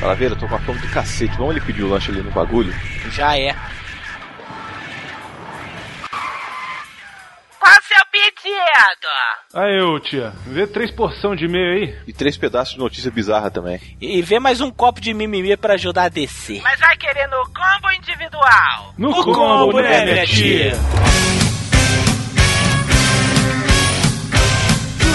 Calaveira, eu tô com a fome do cacete. Vamos ele pedir o lanche ali no bagulho? Já é. Qual o seu pedido? Aí, ô tia, vê três porção de meio aí. E três pedaços de notícia bizarra também. E vê mais um copo de mimimi pra ajudar a descer. Mas vai querer no combo individual? No, No combo, né, minha tia?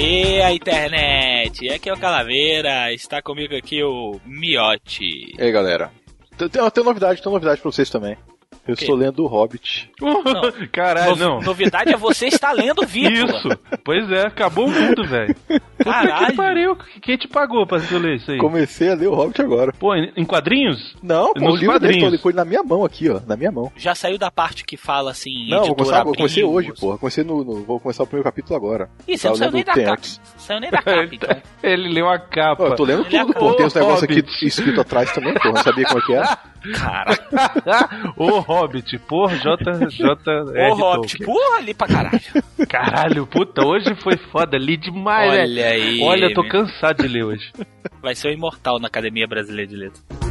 Bom dia, internet! Aqui é o Calaveira, está comigo aqui o Miote. E aí, galera? Tem, tem novidade, tem novidade pra vocês também. Eu estou lendo o Hobbit. Caralho, Novi- não. Novidade é você estar lendo Vícola. Isso. Pois é, acabou o mundo, velho. Puta que Caralho. pariu. Quem te pagou pra você ler isso aí? Comecei a ler o Hobbit agora. Pô, em, quadrinhos? Não, pô, Nos o livro dele quadrinhos. ele foi na minha mão aqui, ó. Na minha mão. Já saiu da parte que fala assim, Não, vou editora começar, eu comecei hoje, porra. Comecei no, no- Vou começar o primeiro capítulo agora. Ih, você não saiu nem da capa. Saiu nem da capa, então. Ele leu a capa. Ó, eu tô lendo Ele tudo, pô. Tem uns negócios aqui escrito atrás também, pô. Não sabia como é que era. Cara, Ô Hobbit, por J. J. ô Hobbit, porra ali pra caralho. Caralho, puta, hoje foi foda, li demais, né? Olha aí. Olha, eu tô meu. cansado de ler hoje. Vai ser o imortal na Academia Brasileira de Letras.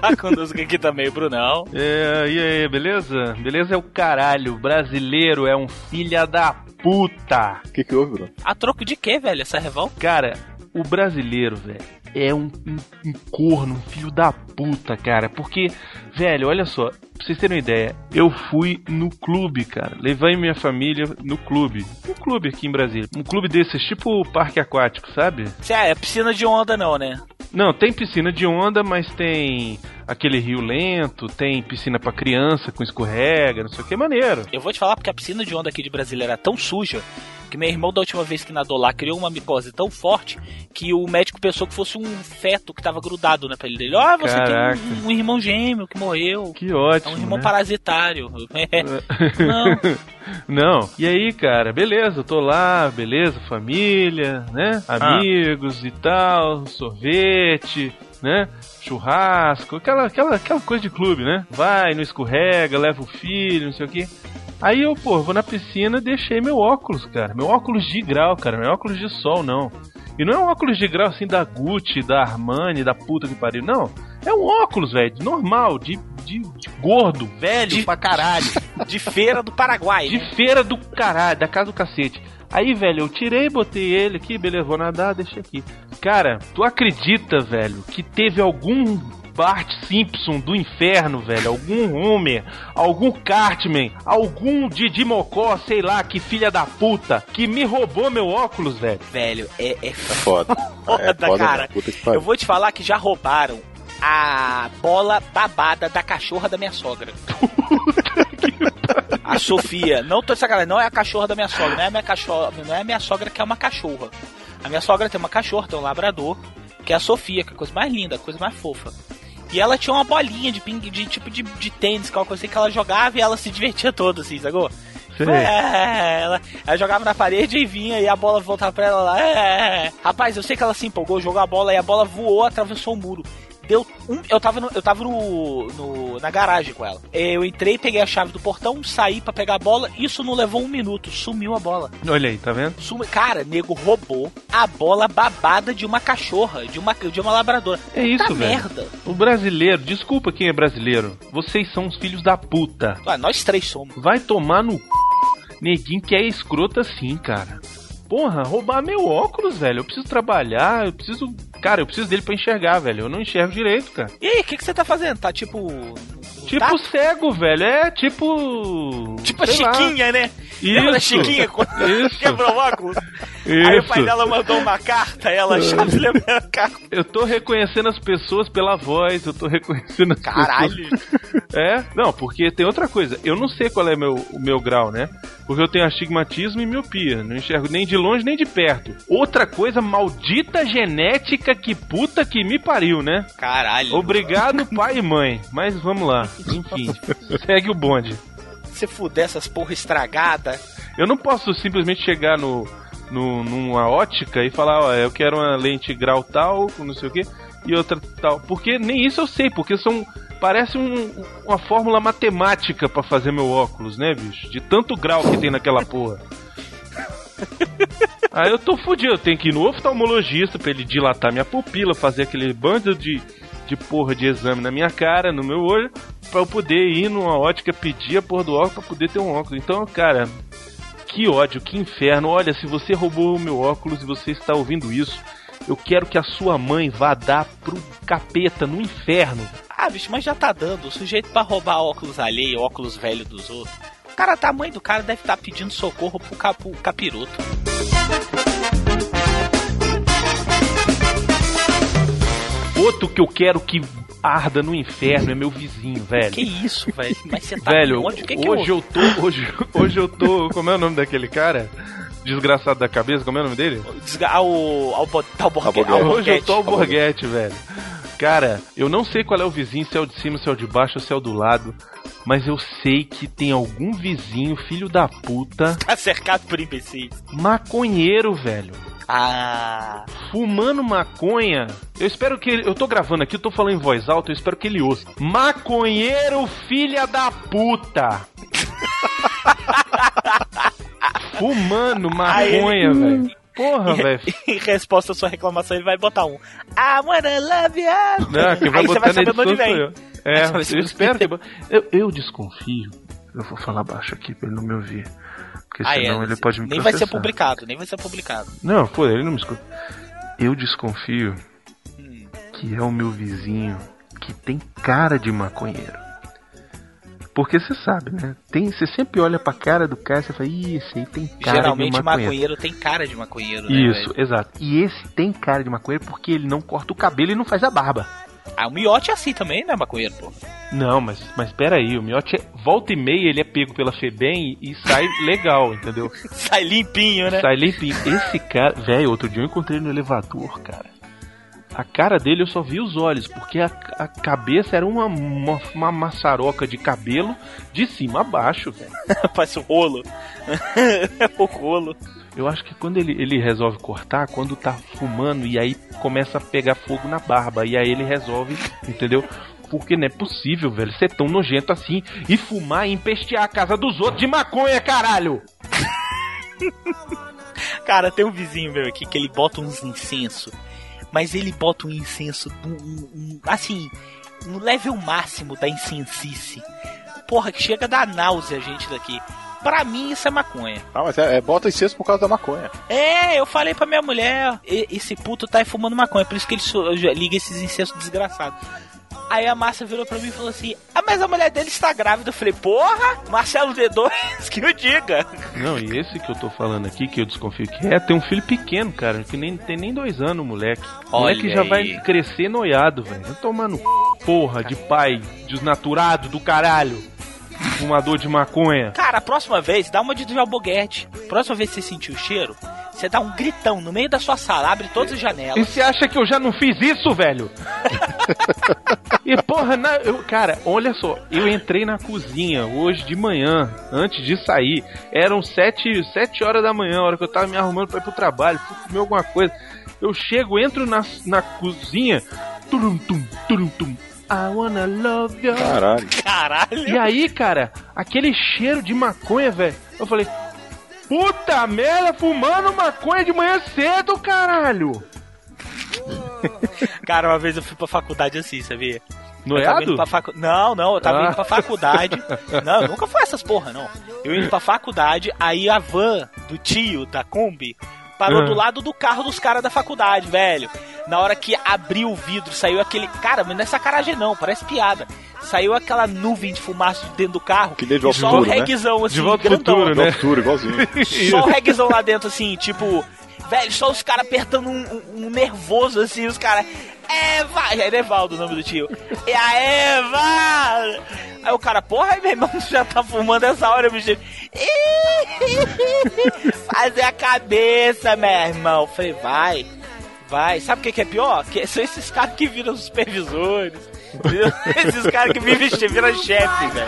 Tá conosco aqui também, Brunão. É, e aí, beleza? Beleza é o caralho. Brasileiro é um filha da puta. O que que houve, Bruno? A troco de quê, velho, essa revolta? Cara, o brasileiro, velho, é um, um, um corno, um filho da puta, cara. Porque, velho, olha só, pra vocês terem uma ideia, eu fui no clube, cara. Levei minha família no clube. Um clube aqui em Brasília. Um clube desses, tipo parque aquático, sabe? Cê, é piscina de onda não, né? Não, tem piscina de onda, mas tem aquele rio lento, tem piscina pra criança com escorrega, não sei o que, maneiro. Eu vou te falar porque a piscina de onda aqui de Brasília era tão suja que meu irmão, da última vez que nadou lá, criou uma micose tão forte que o médico pensou que fosse um feto que tava grudado na pele dele. Ó, você Caraca. tem um, um irmão gêmeo que morreu. Que É ótimo. um irmão né? parasitário. É. Não. Não. E aí, cara, beleza, eu tô lá, beleza, família, né? Ah. Amigos e tal, sorvete, né? Churrasco, aquela, aquela, aquela coisa de clube, né? Vai, não escorrega, leva o filho, não sei o quê. Aí eu, pô, vou na piscina deixei meu óculos, cara. Meu óculos de grau, cara. Meu óculos de sol, não. E não é um óculos de grau assim da Gucci, da Armani, da puta que pariu. Não. É um óculos, velho, normal, de, de, de gordo, velho De- pra caralho. De feira do Paraguai. De né? feira do caralho, da casa do cacete. Aí, velho, eu tirei, botei ele aqui, beleza, vou nadar, deixei aqui. Cara, tu acredita, velho, que teve algum Bart Simpson do inferno, velho, algum Homer, algum Cartman, algum Didi Mocó, sei lá, que filha da puta, que me roubou meu óculos, velho. Velho, é, é É foda. foda, é foda, cara. né? Puta que Eu pariu. vou te falar que já roubaram a bola babada da cachorra da minha sogra. A Sofia, não tô de sacanagem, não é a cachorra da minha sogra, não é a minha cachorra, não é minha sogra que é uma cachorra. A minha sogra tem uma cachorra, tem um labrador, que é a Sofia, que é a coisa mais linda, a coisa mais fofa. E ela tinha uma bolinha de ping, de tipo de, de tênis, que é uma coisa assim que ela jogava e ela se divertia toda, assim, sacou? Sei. É, ela, ela jogava na parede e vinha e a bola voltava pra ela lá. É, rapaz, eu sei que ela se empolgou, jogou a bola e a bola voou, atravessou o muro. Deu um, eu tava, no, eu tava no, no- na garagem com ela. Eu entrei, peguei a chave do portão, saí pra pegar a bola. Isso não levou um minuto, sumiu a bola. Olha aí, tá vendo? Sumi, cara, nego roubou a bola babada de uma cachorra, de uma, de uma labradora. É isso, Puta velho. merda. O brasileiro, desculpa quem é brasileiro, vocês são os filhos da puta. Ah, nós três somos. Vai tomar no c... neguinho que é escroto assim, cara. Porra, roubar meu óculos, velho. Eu preciso trabalhar, eu preciso. Cara, eu preciso dele pra enxergar, velho. Eu não enxergo direito, cara. E aí, o que, que você tá fazendo? Tá tipo. Tipo tato? cego, velho. É tipo. Tipo a sei lá. Chiquinha, né? Lembra da Isso. Chiquinha quando Isso. quebrou o óculos? Aí o pai Isso. dela mandou uma carta, ela Chaves lembra a carta. Eu tô reconhecendo as pessoas pela voz, eu tô reconhecendo as Caralho. pessoas. É? Não, porque tem outra coisa. Eu não sei qual é meu, o meu grau, né? Porque eu tenho astigmatismo e miopia. Não enxergo nem de longe nem de perto. Outra coisa, maldita genética que puta que me pariu, né? Caralho. Obrigado, pai e mãe. Mas vamos lá. Enfim, segue o bonde. Se fuder essas porra estragada. Eu não posso simplesmente chegar no, no numa ótica e falar, ó, eu quero uma lente grau tal, não sei o que, e outra tal. Porque nem isso eu sei, porque são. Parece um- uma fórmula matemática pra fazer meu óculos, né, bicho? De tanto grau que tem naquela porra. Aí eu tô fudido, eu tenho que ir no oftalmologista pra ele dilatar minha pupila, fazer aquele bando de, de porra de exame na minha cara, no meu olho, pra eu poder ir numa ótica pedir a porra do óculos pra poder ter um óculos. Então, cara, que ódio, que inferno. Olha, se você roubou o meu óculos e você está ouvindo isso, eu quero que a sua mãe vá dar pro capeta no inferno. Ah, bicho, mas já tá dando. O sujeito pra roubar óculos alheio, óculos velho dos outros. O cara, tá, a mãe do cara deve estar pedindo socorro pro, cap, pro capiroto. Outro que eu quero que arda no inferno é meu vizinho, velho. Que isso, velho? Mas você tá Velho, onde? O que que hoje eu... eu tô. Hoje, hoje eu tô. Como é o nome daquele cara? Desgraçado da cabeça, como é o nome dele? Desga... Ao, ao, bo- ao, borgue... Alborguete. ao Hoje eu tô ao Borghetti, velho. Cara, eu não sei qual é o vizinho, se é o de cima, se é o de baixo, se é o do lado. Mas eu sei que tem algum vizinho, filho da puta, Tá cercado por imbecis. maconheiro, velho. Ah... Fumando maconha. Eu espero que ele. Eu tô gravando aqui, eu tô falando em voz alta, eu espero que ele ouça. Maconheiro, filha da puta! Fumando maconha, velho. Porra, velho. Em resposta à sua reclamação, ele vai botar um I wanna love you. Não, quem vai Aí você botar vai saber de onde vem. eu. É, eu espero que... Eu, eu desconfio. Eu vou falar baixo aqui pra ele não me ouvir. Porque Ah, senão é, ele pode me nem vai ser processar. publicado, nem vai ser publicado. Não, pô, ele não me escuta. Eu desconfio Hum. que é o meu vizinho que tem cara de maconheiro. Porque você sabe, né? Tem, você sempre olha pra cara do cara e você fala, ih, esse aí tem cara Geralmente de maconheiro. maconheiro tem cara de maconheiro, né? Isso, velho? exato. E esse tem cara de maconheiro porque ele não corta o cabelo e não faz a barba. Ah, o miote é assim também, né, maconheiro, pô? Não, mas, mas peraí, o miote é, volta e meia ele é pego pela Febem e, sai legal, entendeu? Sai limpinho, né? Sai limpinho. Esse cara, velho, outro dia eu encontrei no elevador, cara. A cara dele eu só vi os olhos, porque a, a cabeça era uma, uma, uma maçaroca de cabelo de cima a baixo, velho. Parece um rolo. o rolo. Eu acho que quando ele, ele resolve cortar, quando tá fumando e aí começa a pegar fogo na barba, e aí ele resolve, entendeu? Porque não é possível, velho, ser tão nojento assim e fumar e empestear a casa dos outros de maconha, caralho! Cara, tem um vizinho meu aqui que ele bota uns incenso, mas ele bota um incenso, um, um- assim, um level máximo da incensice. Porra, que chega a dar náusea a gente daqui. Pra mim isso é maconha. Ah, mas é, é bota incenso por causa da maconha. É, eu falei pra minha mulher, "E- esse puto tá aí fumando maconha, por isso que ele so- liga esses incensos desgraçados. Aí a Márcia virou pra mim e falou assim: Ah, mas a mulher dele está grávida. Eu falei: Porra, Marcelo D2, que o diga. Não, e esse que eu tô falando aqui, que eu desconfio que é, tem um filho pequeno, cara, que nem tem nem dois anos, o moleque. O Olha moleque já aí. vai crescer noiado, velho. C... porra de pai desnaturado do caralho. Fumador de maconha. Cara, a próxima vez, dá uma de alboguete. Próxima vez que você sentir o cheiro, você dá um gritão no meio da sua sala, abre todas as E janelas. você acha que eu já não fiz isso, velho? e porra, na- eu, cara, olha só, eu entrei na cozinha hoje de manhã, antes de sair. Eram sete, sete horas da manhã, a hora que eu tava me arrumando pra ir pro trabalho, fui comer alguma coisa. Eu chego, entro na, na cozinha, turum tum, turum tum. I wanna love you. Caralho. Caralho. E aí, cara, aquele cheiro de maconha, velho. Eu falei, puta merda, fumando maconha de manhã cedo, caralho. Cara, uma vez eu fui pra faculdade assim, sabia? Eu tava Noiado? indo pra facu... Não, não, eu tava Ah. indo pra faculdade. Não, eu nunca fui essas porra, não. Eu indo pra faculdade, aí a van do tio da Kombi parou Ah. do lado do carro dos caras da faculdade, velho. Na hora que abriu o vidro, saiu aquele. Cara, mas não é sacanagem não, parece piada. Saiu aquela nuvem de fumaça de dentro do carro. Que nem de e só pro o futuro, né? assim, De volta grandão. futuro, né? futuro, igualzinho. Só o reguezão lá dentro, assim, tipo. Velho, só os caras apertando um, um- um nervoso, assim, os caras. Eva! É Evaldo o nome do tio. É a Eva! Aí o cara, porra, meu irmão, já tá fumando essa hora, bicho. Fazer a cabeça, meu irmão. Falei, vai, vai. Sabe o que, que é pior? Que são esses caras que viram supervisores. esses caras que vivem, viram chefe, velho.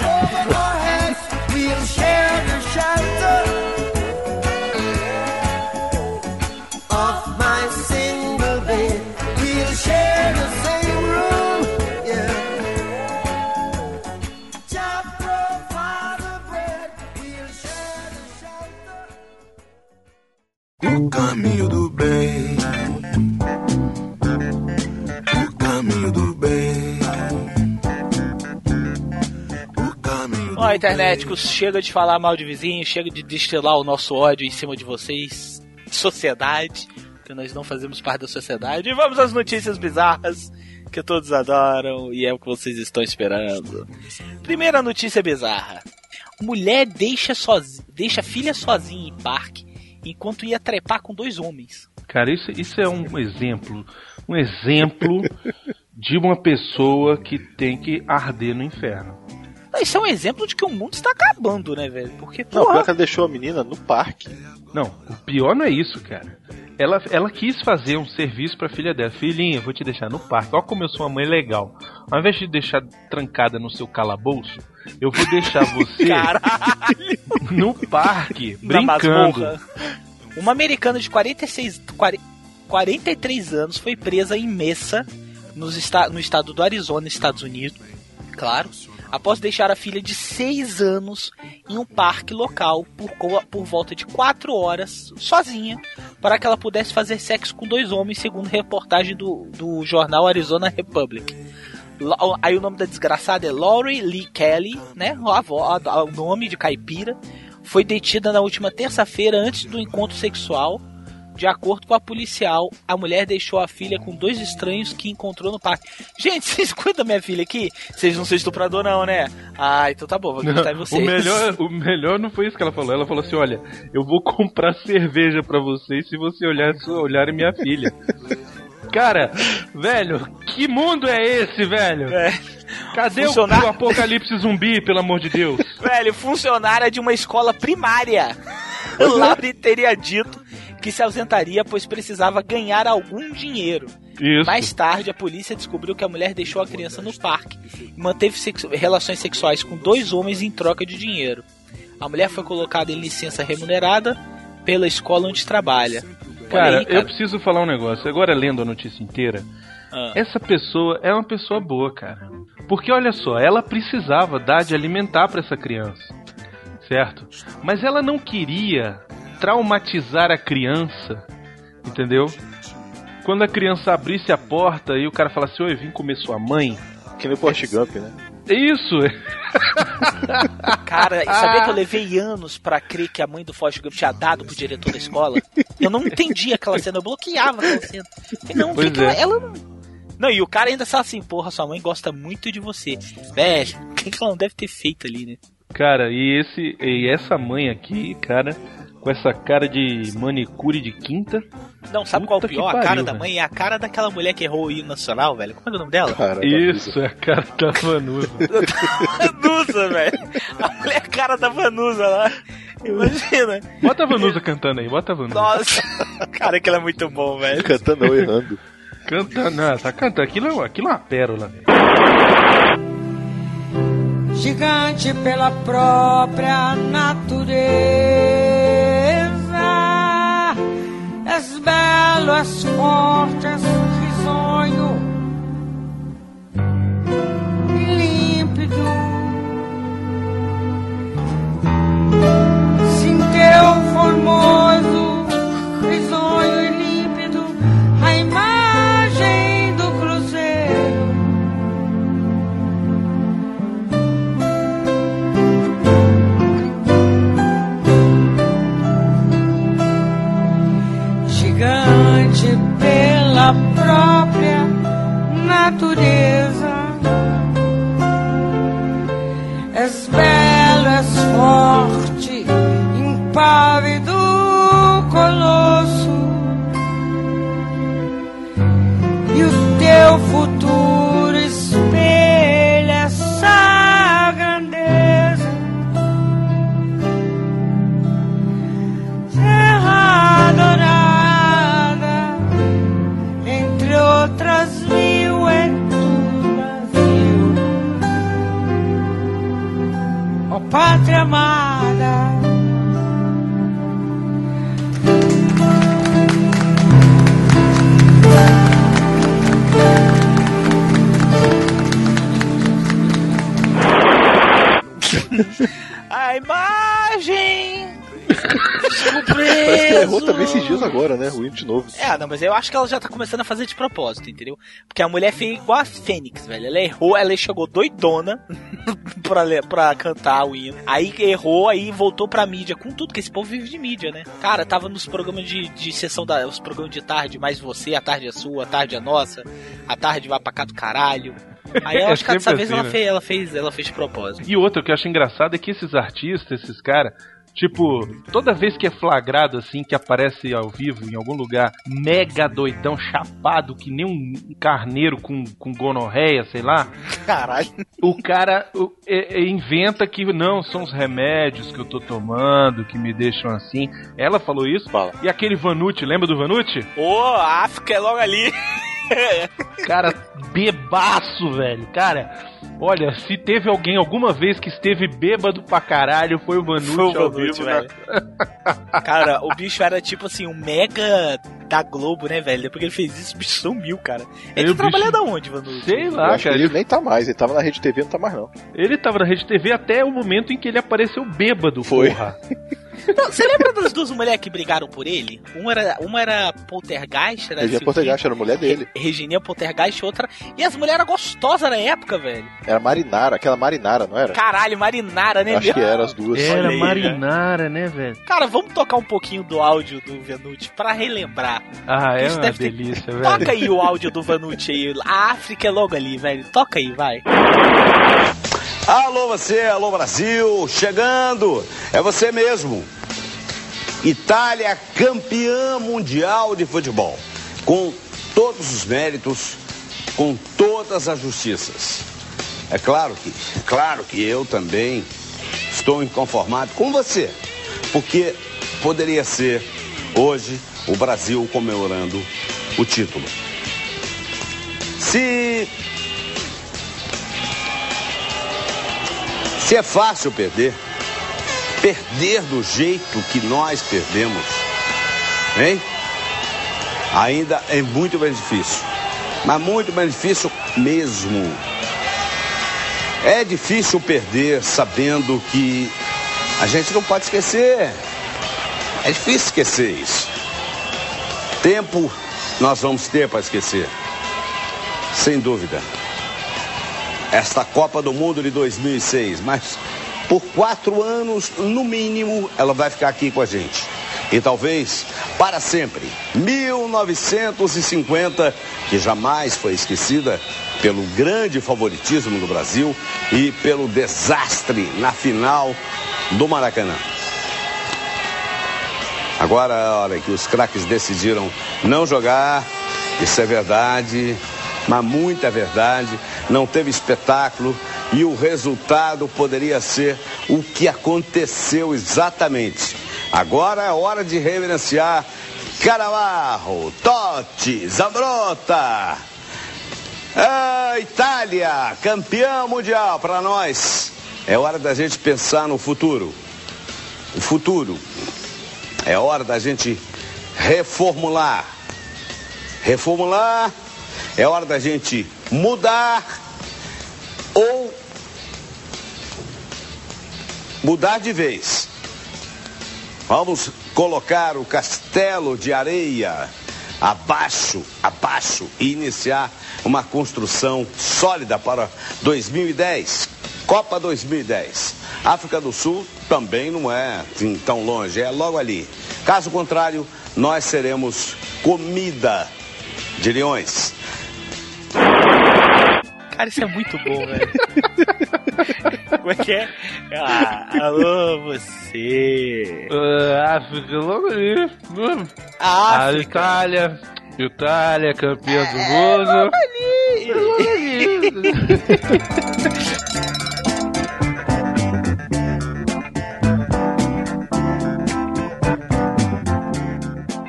Of my single bed. We'll share the same room. Yeah. Just provide the bread. We'll share the shelter. O caminho do bem. O caminho do bem. O caminho do Ó, interneticos, chega de falar mal de vizinho, chega de destilar o nosso ódio em cima de vocês, sociedade, que nós não fazemos parte da sociedade. E vamos às notícias bizarras que todos adoram e é o que vocês estão esperando. Primeira notícia bizarra: mulher deixa, sozi deixa filha sozinha em parque enquanto ia trepar com dois homens. Cara, isso, isso é um exemplo. Um exemplo de uma pessoa que tem que arder no inferno. Isso é um exemplo de que o mundo está acabando, né, velho? Porque, Não, pior porra, que ela deixou a menina no parque. Não, o pior não é isso, cara. Ela, ela quis fazer um serviço pra filha dela. Filhinha, eu vou te deixar no parque. Olha como eu sou uma mãe legal. Ao invés de deixar trancada no seu calabouço, eu vou deixar você caralho. no parque, brincando. Uma americana de 46, 40 43 anos foi presa em Mesa, nos esta- no estado do Arizona, Estados Unidos, claro, após deixar a filha de 6 anos em um parque local por, por volta de 4 horas, sozinha, para que ela pudesse fazer sexo com dois homens, segundo reportagem do, do jornal Arizona Republic. Aí o nome da desgraçada é Laurie Lee Kelly, né? A avó, o nome de caipira. Foi detida na última terça-feira antes do encontro sexual. De acordo com a policial, a mulher deixou a filha com dois estranhos que encontrou no parque. Gente, vocês cuidam da minha filha aqui? Vocês não são estuprador não, né? Ah, então tá bom, vou acreditar em vocês. O melhor, o melhor não foi isso que ela falou. Ela falou assim: olha, eu vou comprar cerveja pra vocês se você olhar, se olhar minha filha. Cara, velho, que mundo é esse, velho? É. Cadê o, Funcionar- o apocalipse zumbi, pelo amor de Deus? Velho, funcionária de uma escola primária. Laurie teria dito que se ausentaria pois precisava ganhar algum dinheiro. Isso. Mais tarde, a polícia descobriu que a mulher deixou a criança no parque e manteve sexu- relações sexuais com dois homens em troca de dinheiro. A mulher foi colocada em licença remunerada pela escola onde trabalha. Cara, aí, eu preciso falar um negócio. Agora, lendo a notícia inteira, Ah. essa pessoa é uma pessoa boa, cara. Porque olha só, ela precisava dar de alimentar pra essa criança, certo? Mas ela não queria traumatizar a criança, entendeu? Quando a criança abrisse a porta e o cara falasse, oi, vim comer sua mãe. Que nem o Forrest Gump, né? É isso! Cara, sabia que eu levei anos pra crer que a mãe do Forrest Gump tinha dado pro diretor da escola? Eu não entendia aquela cena, eu bloqueava aquela cena. Falei, Não, Pois que que ela, é. ela não. Não, e o cara ainda fala assim, porra, sua mãe gosta muito de você. Velho, o que, que ela não deve ter feito ali, né? Cara, e esse e essa mãe aqui, cara, com essa cara de manicure de quinta. Não, sabe qual é Puta o pior? que a cara pariu, da velho. mãe é a cara daquela mulher que errou o hino nacional, velho. Como é, que é o nome dela? Cara, Isso, é a cara da Vanusa. Vanusa, velho. A mulher é a cara da Vanusa lá. Imagina. Bota a Vanusa cantando aí, bota a Vanusa. Nossa. Cara, aquilo é muito bom, velho. Cantando ou errando. Canta, não, tá cantando. Aquilo, é- aquilo é uma pérola. gigante pela própria natureza. És belo, és forte, és risonho límpido. Natureza. És belo, és forte, impávido pátria amada. Ela errou também esses dias agora, né? Ruim de novo. É, não, mas eu acho que ela já tá começando a fazer de propósito, entendeu? Porque a mulher fez igual a Fênix, velho. Ela errou, ela chegou doidona pra, pra cantar o hino. Aí errou, aí voltou pra mídia com tudo, que esse povo vive de mídia, né? Cara, tava nos programas de, de sessão da. Os programas de tarde, mais você, a tarde é sua, a tarde é nossa, a tarde vai pra cá do caralho. Aí eu É acho que dessa vez assim, ela, né? fez, ela, fez, ela fez de propósito. E outra que eu acho engraçado é que esses artistas, esses caras, tipo, toda vez que é flagrado assim, que aparece ao vivo em algum lugar, mega doidão, chapado, que nem um carneiro com, com gonorreia, sei lá, Caralho. o cara o- é- é- inventa que não, são os remédios que eu tô tomando que me deixam assim. Ela falou isso. Fala. E aquele Vanucci, lembra do Vanucci? Ô, a África é logo ali. Cara, bebaço, velho. Cara, olha, se teve alguém alguma vez que esteve bêbado pra caralho, foi o Vanucci Foi o Vanucci, vivo, né? velho. Cara, o bicho era tipo assim, um mega da Globo, né, velho? Depois que ele fez isso, o bicho sumiu, cara. Ele trabalha bicho- da onde, Vanucci? Sei lá, acho que cara. ele nem tá mais, ele tava na Rede TV, não tá mais não. Ele tava na Rede TV até o momento em que ele apareceu bêbado, Foi. porra. Não, Você lembra das duas mulheres que brigaram por ele? Uma era, uma era Poltergeist, era Regina Poltergeist era a mulher dele. Re- Regininha Poltergeist, outra. E as mulheres eram gostosas na época, velho. Era Marinara, aquela Marinara, não era? Caralho, Marinara, né, Acho meu? que era as duas. Era aí, marinara, né, velho? Cara, vamos tocar um pouquinho do áudio do Venuti pra relembrar. Ah, é Isso uma deve ter- delícia, velho. Toca aí o áudio do Vanucci aí. A África é logo ali, velho. Toca aí, vai. Alô você, alô Brasil, chegando, é você mesmo. Itália campeã mundial de futebol, com todos os méritos, com todas as justiças. É claro que, é claro que eu também estou inconformado com você, porque poderia ser hoje o Brasil comemorando o título. Se Se é fácil perder, perder do jeito que nós perdemos, hein? Ainda é muito mais difícil. Mas muito mais difícil mesmo. É difícil perder sabendo que a gente não pode esquecer. É difícil esquecer isso. Tempo nós vamos ter para esquecer. Sem dúvida esta Copa do Mundo de 2006, mas por quatro anos, no mínimo, ela vai ficar aqui com a gente. E talvez para sempre. 1950, que jamais foi esquecida pelo grande favoritismo do Brasil e pelo desastre na final do Maracanã. Agora é a hora que os craques decidiram não jogar, isso é verdade, mas muita verdade. Não teve espetáculo e o resultado poderia ser o que aconteceu exatamente. Agora é hora de reverenciar Caravarro, Totti, Zambrota. Ah, Itália, campeão mundial para nós. É hora da gente pensar no futuro. O futuro. É hora da gente reformular. Reformular é hora da gente mudar ou mudar de vez. Vamos colocar o castelo de areia abaixo, abaixo e iniciar uma construção sólida para 2010. Copa 2010. África do Sul também não é assim, tão longe, é logo ali. Caso contrário, nós seremos comida de leões. Cara, isso é muito bom, velho. Como é que é? Ah, alô, você. Ah, África, logo ali. A África. Itália. Itália, campeã do mundo.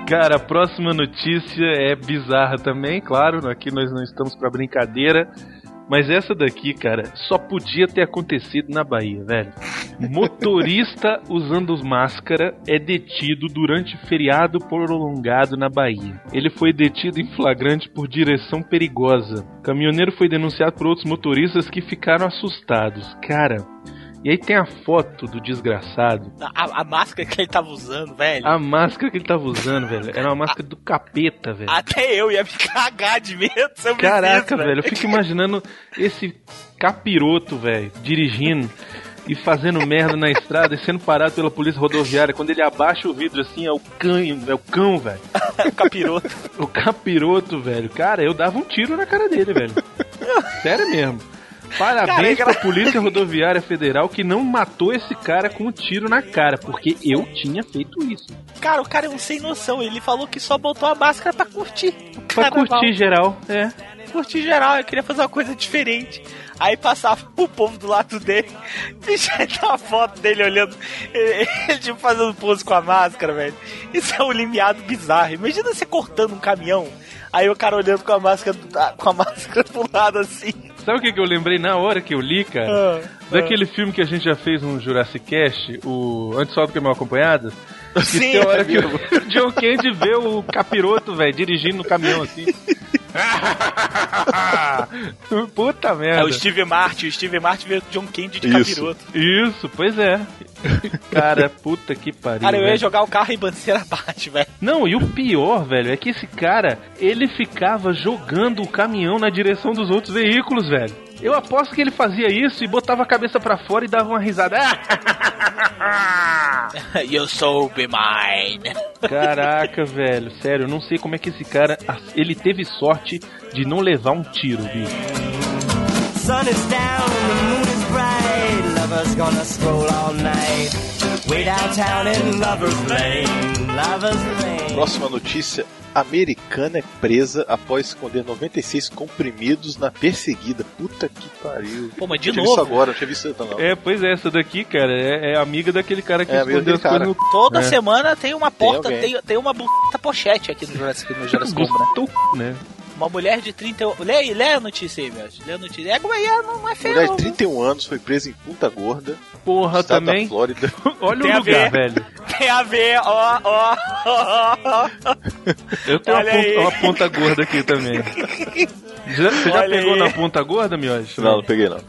Cara, a próxima notícia é bizarra também, claro. Aqui nós não estamos pra brincadeira. Mas essa daqui, cara, só podia ter acontecido na Bahia, velho. Motorista usando máscara é detido durante feriado prolongado na Bahia. Ele foi detido em flagrante por direção perigosa. O caminhoneiro foi denunciado por outros motoristas que ficaram assustados. Cara, e aí tem a foto do desgraçado. A, a máscara que ele tava usando, velho. A máscara que ele tava usando, velho, era uma máscara do capeta, velho. Até eu ia me cagar de medo se eu Caraca, isso, velho, eu fico imaginando esse capiroto, velho, dirigindo e fazendo merda na estrada e sendo parado pela polícia rodoviária. Quando ele abaixa o vidro assim, é o cão, é o cão, velho. o capiroto. O capiroto, velho. Cara, eu dava um tiro na cara dele, velho. Sério mesmo. Parabéns Cara, é pra Polícia Rodoviária Federal que não matou esse cara com um tiro na cara, porque eu tinha feito isso. Cara, o cara é um sem noção. Ele falou que só botou a máscara pra curtir. Pra curtir geral, é. Curtir geral, eu queria fazer uma coisa diferente. Aí passava o povo do lado dele, bicho, aí tá a foto dele olhando, ele, ele, tipo fazendo pose com a máscara, velho. Isso é um limiado bizarro. Imagina você cortando um caminhão, aí o cara olhando com a máscara, do- com a máscara do lado assim. Sabe o que, que eu lembrei na hora que eu li, cara? Ah, Daquele filme que a gente já fez no Jurassic Cast, o Antes Só do que Mal Acompanhado. Sim, tem hora é que o John Candy vê o capiroto, velho, dirigindo no caminhão assim. Puta É merda. o Steve Martin, o Steve Martin vê o John Candy de Isso. capiroto. Isso, pois é. Cara, puta que pariu. Cara, eu ia velho. jogar o carro e bandeira abaixo, velho. Não, e o pior, velho, é que esse cara, ele ficava jogando o caminhão na direção dos outros veículos, velho. Eu aposto que ele fazia isso e botava a cabeça pra fora e dava uma risada. You so be mine. Caraca, velho, sério, eu não sei como é que esse cara, ele teve sorte de não levar um tiro, bicho. Sun is down, the moon is bright. Lovers gonna stroll all night. Way downtown in Lover's Lane. Lover's Lane. Próxima notícia. Americana é presa após esconder 96 comprimidos na perseguida. Puta que pariu. Pô, mas de novo. visto agora, não tinha visto isso não. É, pois é, essa daqui, cara, é, é amiga daquele cara que É escondeu as coisas no Toda É. semana tem uma porta, alguém. tem, tem uma buta pochete aqui no Jurassic, no Jurassic Combo, né? Uma mulher de 30. Lê, aí, lê a notícia aí, meu. Lê a notícia. É como é, é, não é feio. Mulher não, de 31 anos foi presa em Punta Gorda, Porra, também. da Flórida. Olha Tem o lugar, velho. Tem a ver, ó, ó, ó, ó. Eu tenho uma ponta, uma ponta gorda aqui também. Já- você já Olha pegou aí. na ponta gorda, Miojo? Não, não peguei não.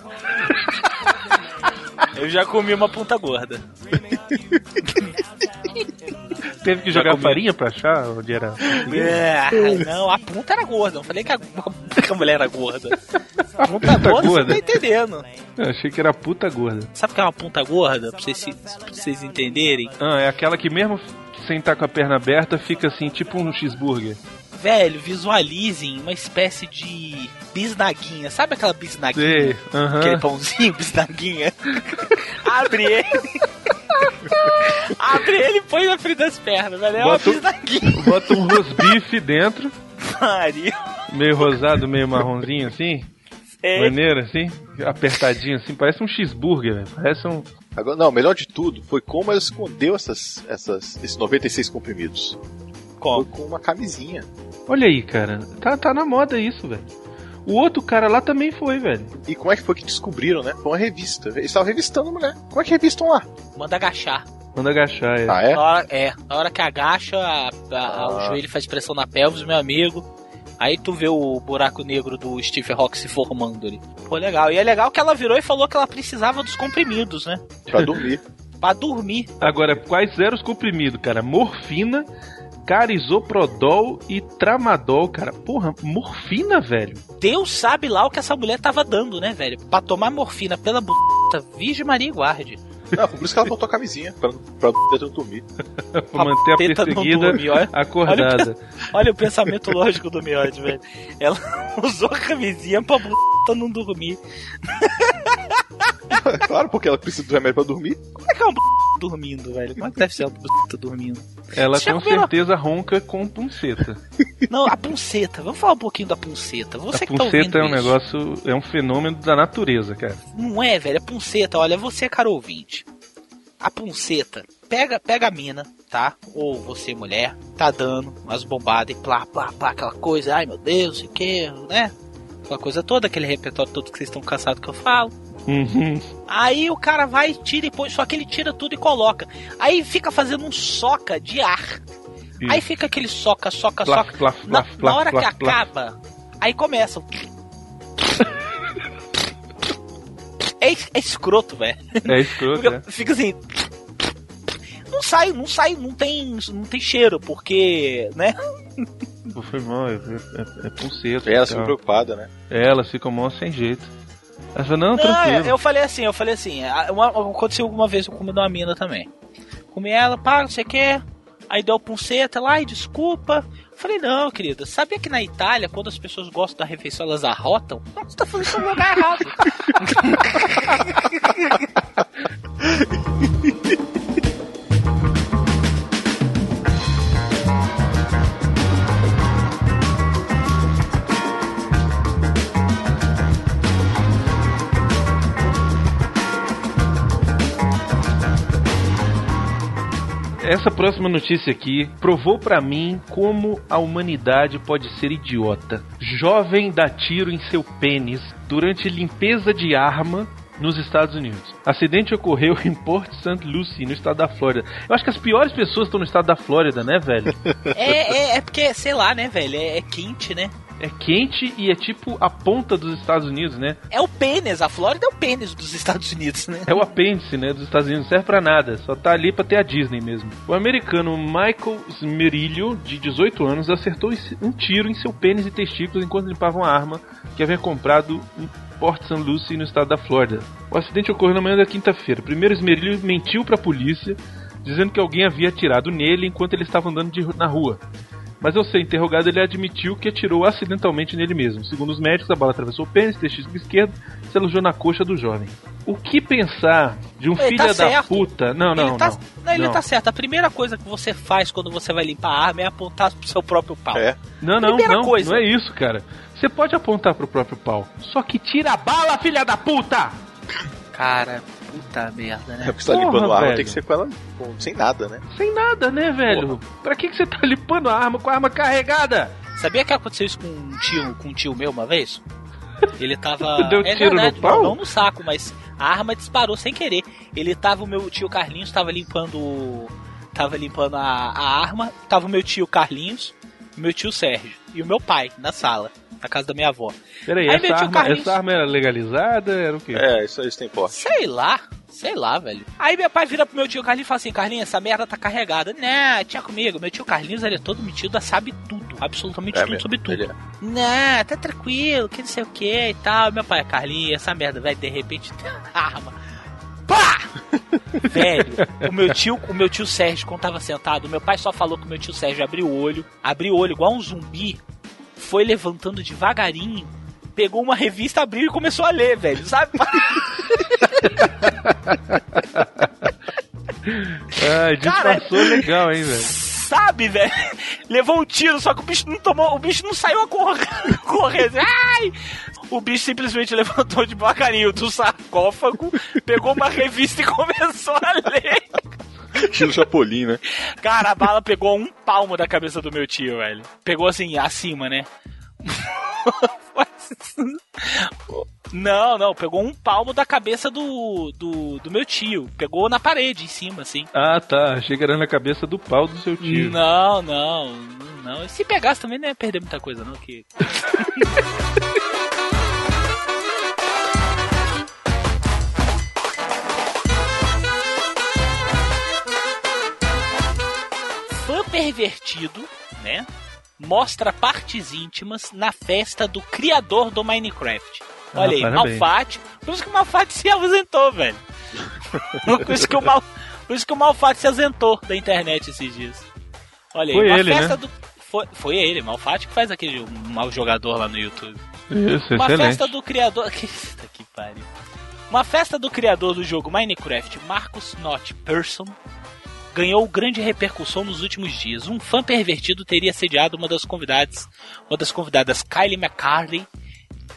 Eu já comi uma ponta gorda. Teve que jogar farinha pra achar onde era? É, não, a punta era gorda. Não falei que a, que a mulher era gorda. A punta gorda, gorda. você tá entendendo. Eu achei que era puta gorda. Sabe o que é uma punta gorda? Pra vocês, se- pra vocês entenderem. Ah, é aquela que mesmo sem estar com a perna aberta fica assim, tipo um cheeseburger. Velho, visualizem uma espécie de bisnaguinha. Sabe aquela bisnaguinha? Sei, aham. Aquele pãozinho, bisnaguinha. Abre ele. Abre ele e põe na frente das pernas, velho. É uma Bota bisnaguinha. Bota um rosbife dentro, Pariu. meio rosado, meio marronzinho assim, É, maneiro assim, apertadinho assim, parece um cheeseburger, velho. Parece um. Agora, não, o melhor de tudo foi como ela escondeu essas, essas, esses 96 comprimidos. como? Foi com uma camisinha. Olha aí, cara. Tá, tá na moda isso, velho. O outro cara lá também foi, velho. E como é que foi que descobriram, né? Foi uma revista. Eles estavam revistando a mulher. Como é que revistam lá? Manda agachar. Manda agachar, é. Ah, é? Na hora, é, na hora que agacha, a- a- o Ah. joelho faz pressão na pelvis, meu amigo. Aí tu vê o buraco negro do Steve Rock se formando ali. Pô, legal. E é legal que ela virou e falou que ela precisava dos comprimidos, né? Pra dormir. Pra dormir. Agora, quais eram os comprimidos, cara? Morfina, carisoprodol e tramadol, cara. Porra, morfina, velho. Deus sabe lá o que essa mulher tava dando, né, velho? Pra tomar morfina pela puta, Virgem Maria e guarde. Não, por isso que ela botou a camisinha, pra, pra não dormir. pra manter a teta não perseguida dorme, olha. acordada. Olha o pensamento lógico do Miotti, velho. Ela usou a camisinha pra b****, não dormir. claro, porque ela precisa do remédio pra dormir. Como é que é uma b**** dormindo, velho? Como é que deve ser uma b**** dormindo? Ela Você com certeza ronca com punceta. Não, a punceta. Vamos falar um pouquinho da punceta. Você a que tá punceta é um isso. negócio, é um fenômeno da natureza, cara. Não é, velho. A punceta, olha, você, cara ouvinte. A punceta, pega, pega a mina, tá? Ou você, mulher, tá dando umas bombadas e plá, plá, plá, aquela coisa. Ai, meu Deus, sei o que, né? Aquela coisa toda, aquele repertório todo que vocês estão cansados que eu falo. Uhum. Aí o cara vai, tira e põe, só que ele tira tudo e coloca. Aí fica fazendo um soca de ar. Isso. Aí fica aquele soca, soca, Plaf, soca. plaf, Na, plaf, na hora plaf, que plaf. acaba, aí começa. o- É, é escroto, velho. É escroto, Fica, né? fica assim. Não sai, não sai, não tem, não tem cheiro, porque, né? Foi mal, é, é, é punceta. É, ela e fica preocupada, né? É, elas ficam mó sem jeito. Ela fala, não, Não, tranquilo. eu falei assim, eu falei assim, uma- aconteceu alguma vez eu comi uma mina também. Comi ela, pá, não sei o que. Aí deu punceta lá, e desculpa. Falei, não, querida, sabia que na Itália, quando as pessoas gostam da refeição, elas arrotam? Não, você tá fazendo isso no lugar errado. Essa próxima notícia aqui provou pra mim como a humanidade pode ser idiota. Jovem dá tiro em seu pênis durante limpeza de arma nos Estados Unidos. Acidente ocorreu em Port St. Lucie, no estado da Flórida. Eu acho que as piores pessoas estão no estado da Flórida, né, velho? É, é, é porque, sei lá, né, velho? É, é quente, né? É quente e é tipo a ponta dos Estados Unidos, né? É o pênis, a Flórida é o pênis dos Estados Unidos, né? É o apêndice, né, dos Estados Unidos, não serve pra nada, só tá ali pra ter a Disney mesmo. O americano Michael Smerillo, de 18 anos, acertou um tiro em seu pênis e testículos enquanto limpava uma arma que havia comprado em Port St. Lucie, no estado da Flórida. O acidente ocorreu na manhã da quinta-feira. Primeiro, Smerillo mentiu pra polícia, dizendo que alguém havia atirado nele enquanto ele estava andando de na rua. Mas ao ser interrogado, ele admitiu que atirou acidentalmente nele mesmo. Segundo os médicos, a bala atravessou o pênis, testículo esquerdo e se alojou na coxa do jovem. O que pensar de um Ele filho tá da certo. puta? Não, não, ele tá, não. ele não. tá certo. A primeira coisa que você faz quando você vai limpar a arma é apontar pro seu próprio pau. É. Não, não, Primeira não, coisa. não é isso, cara. Você pode apontar pro próprio pau. Só que tira a bala, filha da puta! Cara, puta merda, É né? porque você tá Porra, limpando a arma, velho. tem que ser com ela com- sem nada, né? Sem nada, né, velho? Pra que, que você tá limpando a arma com a arma carregada? Sabia que aconteceu isso com um tio, com um tio meu uma vez? Ele tava. Deu é tiro no verdade, pau? Não, no saco, mas a arma disparou sem querer. Ele tava, o meu tio Carlinhos tava limpando. Tava limpando a, a arma. Tava o meu tio Carlinhos, o meu tio Sérgio e o meu pai na sala, na casa da minha avó. Peraí, Aí essa arma, essa arma era legalizada? Era o quê? É, isso, isso tem porte. Sei lá, sei lá, velho. Aí meu pai vira pro meu tio Carlinhos e fala assim: Carlinhos, essa merda tá carregada. Não, tinha comigo. Meu tio Carlinhos, ele é todo metido, sabe tudo, absolutamente É tudo mesmo, sobre tudo. é. Não, tá tranquilo, que não sei o que e tal. Meu pai, Carlinhos, essa merda, velho, de repente tem uma arma. Pá! velho, o meu tio, o meu tio Sérgio, quando tava sentado, meu pai só falou que o meu tio Sérgio abriu o olho, abriu o olho igual um zumbi, foi levantando devagarinho, pegou uma revista, abriu e começou a ler, velho, sabe? Ah, Cara, disfarçou legal, hein, velho? Sabe, velho? Levou um tiro, só que o bicho não tomou, o bicho não saiu a correr. correr assim, ai! O bicho simplesmente levantou devagarinho do sarcófago, pegou uma revista e começou a ler. Tiro Chapolin, né? Cara, a bala pegou um palmo da cabeça do meu tio, velho. Pegou assim, acima, né? Não, não, pegou um palmo da cabeça do, do, do meu tio. Pegou na parede, em cima, assim. Ah, tá. Achei que era na cabeça do pau do seu tio. Não, não, não. E se pegasse também não ia perder muita coisa, não. Que... pervertido, né? Mostra partes íntimas na festa do criador do Minecraft. Olha Ah, aí, parabéns. Por isso que o Malfatti se ausentou, velho. Por isso que o mal, por isso que o Malfatti se azentou da internet esses dias. Olha aí, Foi ele, festa né? do foi, foi ele, Malfatti que faz aquele mau jogador lá no YouTube. Isso, Uma excelente. festa do criador. Que que pariu. Uma festa do criador do jogo Minecraft, Marcus Not Person, ganhou grande repercussão nos últimos dias. Um fã pervertido teria sediado uma das convidadas, uma das convidadas, Kylie McCarthy,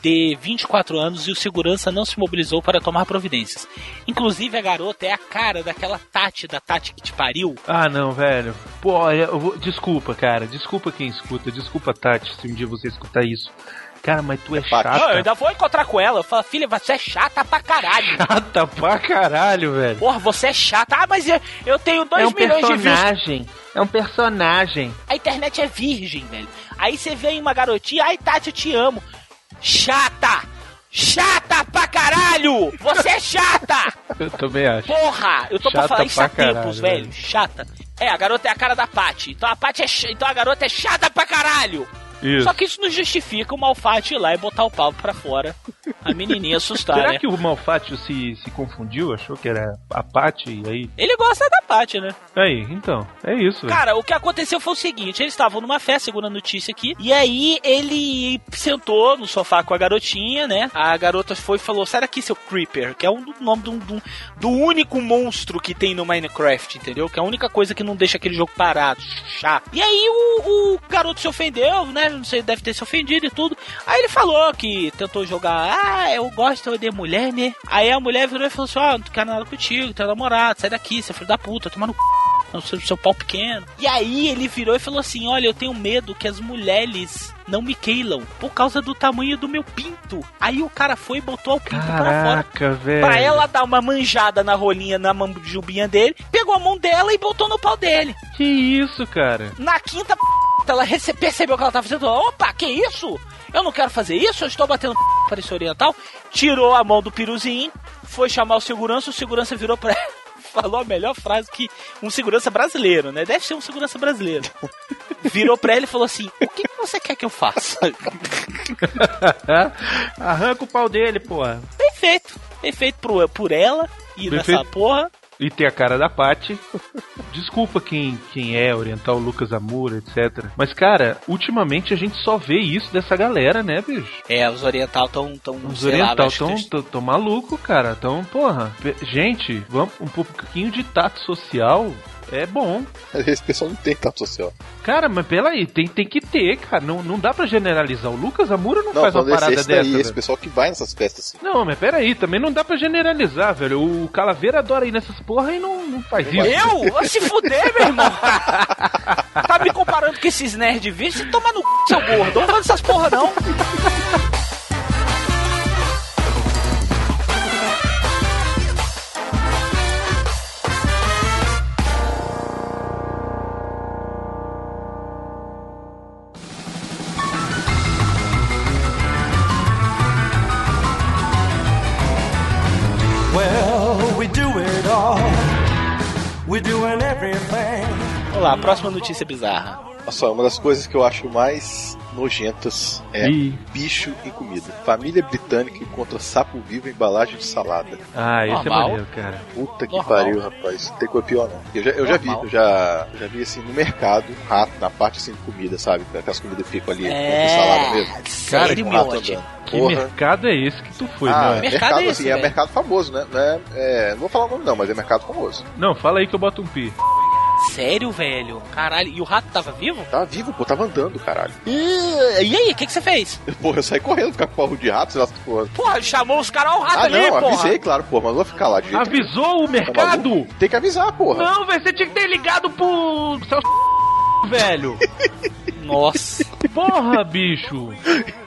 de 24 anos, e o segurança não se mobilizou para tomar providências. Inclusive, a garota é a cara daquela Tati, da Tati que te pariu. Ah, não, velho. Pô, olha, vou... desculpa, cara. Desculpa quem escuta. Desculpa, Tati, se um dia você escutar isso. Cara, mas tu é, Paty. Não, eu chata. ainda vou encontrar com ela. Eu falo, filha, você é chata pra caralho. Chata pra caralho, velho. Porra, você é chata. Ah, mas eu, eu tenho 2 É um milhões de views. personagem. É um personagem. A internet é virgem, velho. Aí você vê uma garotinha, ai Tati, eu te amo. Chata! Chata pra caralho! Você é chata! Eu também acho. Porra! Eu tô pra Chata falar isso pra há tempos, caralho, velho. velho. Chata. É, a garota é a cara da Paty. Então a Paty é ch... então a garota é chata pra caralho. Isso. Só que isso não justifica o Malfatti ir lá e botar o pau pra fora. A menininha assustar, Será né? que o Malfátio se, se confundiu? Achou que era a Paty e aí. Ele gosta da Paty, né? Aí, então. É isso. Cara, o que aconteceu foi o seguinte: eles estavam numa festa, segundo a notícia aqui, e aí ele sentou no sofá com a garotinha, né? A garota foi e falou: Sai daqui, seu Creeper, que é o nome do, do, do único monstro que tem no Minecraft, entendeu? Que é a única coisa que não deixa aquele jogo parado, chato. E aí o, o garoto se ofendeu, né? Não sei, deve ter se ofendido e tudo. Aí ele falou que tentou jogar, ah, eu gosto de mulher, né? Aí a mulher virou e falou assim: Ó, não quero nada contigo, teu namorado, sai daqui, seu filho da puta, toma no c seu, seu pau pequeno. E aí ele virou e falou assim: Olha, eu tenho medo que as mulheres não me queilam por causa do tamanho do meu pinto. Aí o cara foi e botou o pinto pra fora. Caraca, velho. Pra ela dar uma manjada na rolinha, na manjubinha dele, pegou a mão dela e botou no pau dele. Que isso, cara? Na quinta, ela percebeu o que ela tava fazendo. Opa, que isso? Eu não quero fazer isso, eu estou batendo para esse oriental. Tirou a mão do piruzinho, foi chamar o segurança, o segurança virou pra ela. Falou a melhor frase que um segurança brasileiro, né? Deve ser um segurança brasileiro. Virou pra ele e falou assim: O que que você quer que eu faça? Arranca o pau dele, porra. Bem feito. Bem feito por, por ela e Bem nessa porra. E tem a cara da Paty. Desculpa quem, quem é, oriental Lucas Amura, etc. Mas, cara, ultimamente a gente só vê isso dessa galera, né, bicho? É, os oriental tão. tão Os lá, oriental acho tão, tão, tão maluco, cara. Tão, porra. Gente, vamos um pouquinho de tato social. É bom. Esse pessoal não tem tato social. Cara, mas peraí, tem, tem que ter, cara. Não, não dá pra generalizar. O Lucas Amura não, Não, faz uma parada esse dessa. daí, esse pessoal que vai nessas festas assim. Não, mas peraí, também não dá pra generalizar, velho. O Calaveira adora ir nessas porra e não, não faz isso. Eu? Se fuder, meu irmão! tá me comparando com esses nerd virgem? Você toma no c, seu gordo. Não faz essas porra, não. Próxima notícia bizarra. Olha só, uma das coisas que eu acho mais nojentas é Ih. bicho em comida. Família britânica encontra sapo vivo em embalagem de salada. Ah, esse Normal. é maneiro, cara. Puta que Normal. pariu, rapaz. Não tem coisa pior não. Eu já, eu já vi, eu já, já vi assim no mercado, rato na parte assim de comida, sabe? Aquelas comidas que ficam ali É. com salada mesmo. Sério, um meu rato andando. Que Porra. mercado é esse que tu foi, Ah, né? mercado mercado, é esse, assim, é mercado famoso, né? Não, é, é, não vou falar o nome não, mas é mercado famoso. Não, fala aí que eu boto um pi. Sério, velho? Caralho, e o rato tava vivo? Tava vivo, pô, tava andando, caralho. E, e aí, o que, que você fez? Porra, eu saí correndo, ficar com pau de rato, sei lá, porra. Porra, chamou os caras, o rato Ah, ali, não, porra. avisei, claro, porra, mas não vou ficar lá de jeito. Avisou o Tá mercado? Tem que avisar, porra. Não, velho, você tinha que ter ligado pro seu velho. Nossa. Porra, bicho.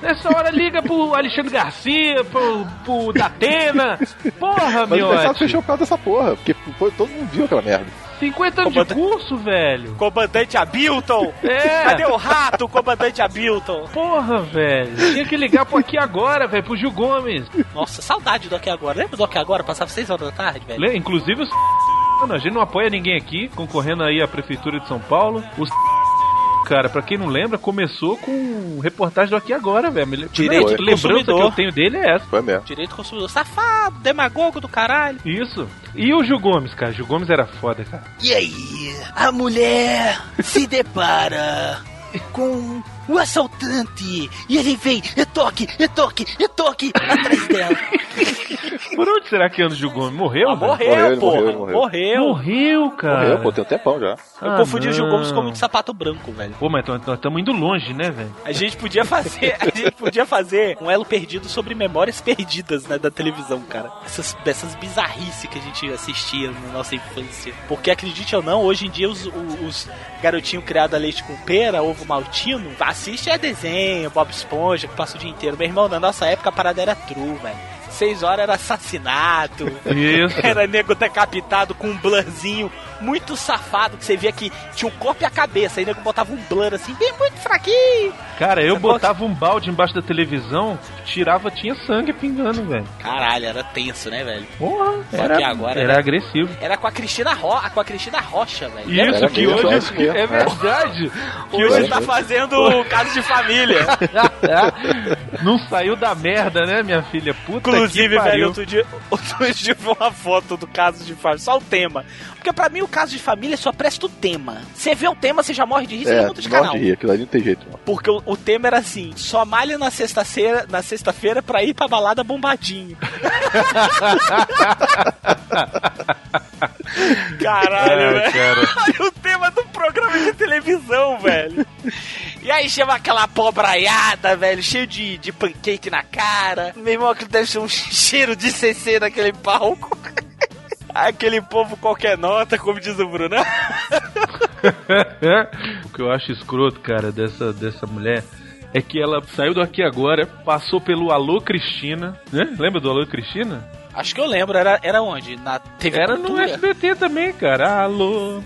Nessa hora liga pro Alexandre Garcia, pro, pro Datena. Porra, Mas o fechou por causa dessa porra, porque todo mundo viu aquela merda. 50 anos de curso, velho. Comandante Abilton. É. Cadê o rato, comandante Abilton? Porra, velho. Tinha que ligar pro aqui agora, velho, pro Gil Gomes. Nossa, saudade do Aqui Agora. Lembra do Aqui Agora? Passava 6 horas da tarde, velho. Inclusive os. Mano, a gente não apoia ninguém aqui, concorrendo aí à Prefeitura de São Paulo. Os cara, pra quem não lembra, começou com reportagem do Aqui Agora, velho. Direito a do lembrança que eu tenho dele é essa. Foi mesmo. Direito do consumidor. Safado, demagogo do caralho. Isso. E o Gil Gomes, cara? Gil Gomes era foda, cara. E aí, a mulher se depara com o assaltante e ele vem, e toque, e toque, e toque atrás dela. Por onde será que anda o Gil Gomes? Morreu? Ah, velho? morreu, Morreu, porra. morreu, Morreu. morreu. Morreu, cara. Morreu, pô, tem um tempão já. Eu Ah, confundi o Gil não. Gomes com o de sapato branco, velho. Pô, mas nós estamos indo longe, né, velho? A gente podia fazer, a gente podia fazer um elo perdido sobre memórias perdidas, né, da televisão, cara. Essas dessas bizarrices que a gente assistia na nossa infância. Porque acredite ou não, hoje em dia os, os, os garotinhos criados a leite com pera, ovo maltino, assiste é desenho, Bob Esponja, que passa o dia inteiro. Meu irmão, na nossa época a parada era true, velho. Seis horas era assassinato. Isso. Era nego decapitado com um blurzinho muito safado, que você via que tinha um corpo e a cabeça. Aí nego botava um blur assim, bem muito fraquinho. Cara, eu Sacou? botava um balde embaixo da televisão, tirava, tinha sangue pingando, velho. Caralho, era tenso, né, velho? Porra, Só era, que agora, era né? agressivo. Era com a Cristina, Ro com a Cristina Rocha, velho. Isso Era que mesmo, hoje é isso mesmo. é verdade. Que Hoje hoje tá fazendo o caso de família. não saiu da merda, né, minha filha? Puta Inclusive, velho, outro dia, outro dia foi uma foto do caso de família, só o tema. Porque pra mim o caso de família só presta o tema. Você vê o tema, você já morre de rir, você É, já muda de canal. morre de rir, aquilo ali não tem jeito. Não. Porque o, o tema era assim: só malha na sexta-feira, na sexta-feira pra ir pra balada bombadinho. Caralho, Ai, velho. cara. O tema do programa de televisão, velho. E aí chama aquela pobraiada, velho, cheio de, de pancake na cara. Meu irmão, aquilo deve ser um cheiro de CC naquele palco. Aquele povo qualquer nota, como diz o Bruno. o que eu acho escroto, cara, dessa, dessa mulher é que ela saiu do aqui agora, passou pelo Alô Cristina, né? Lembra do Alô Cristina? Acho que eu lembro, era, era onde? Na TV Era no Cultura? SBT também, cara. Alô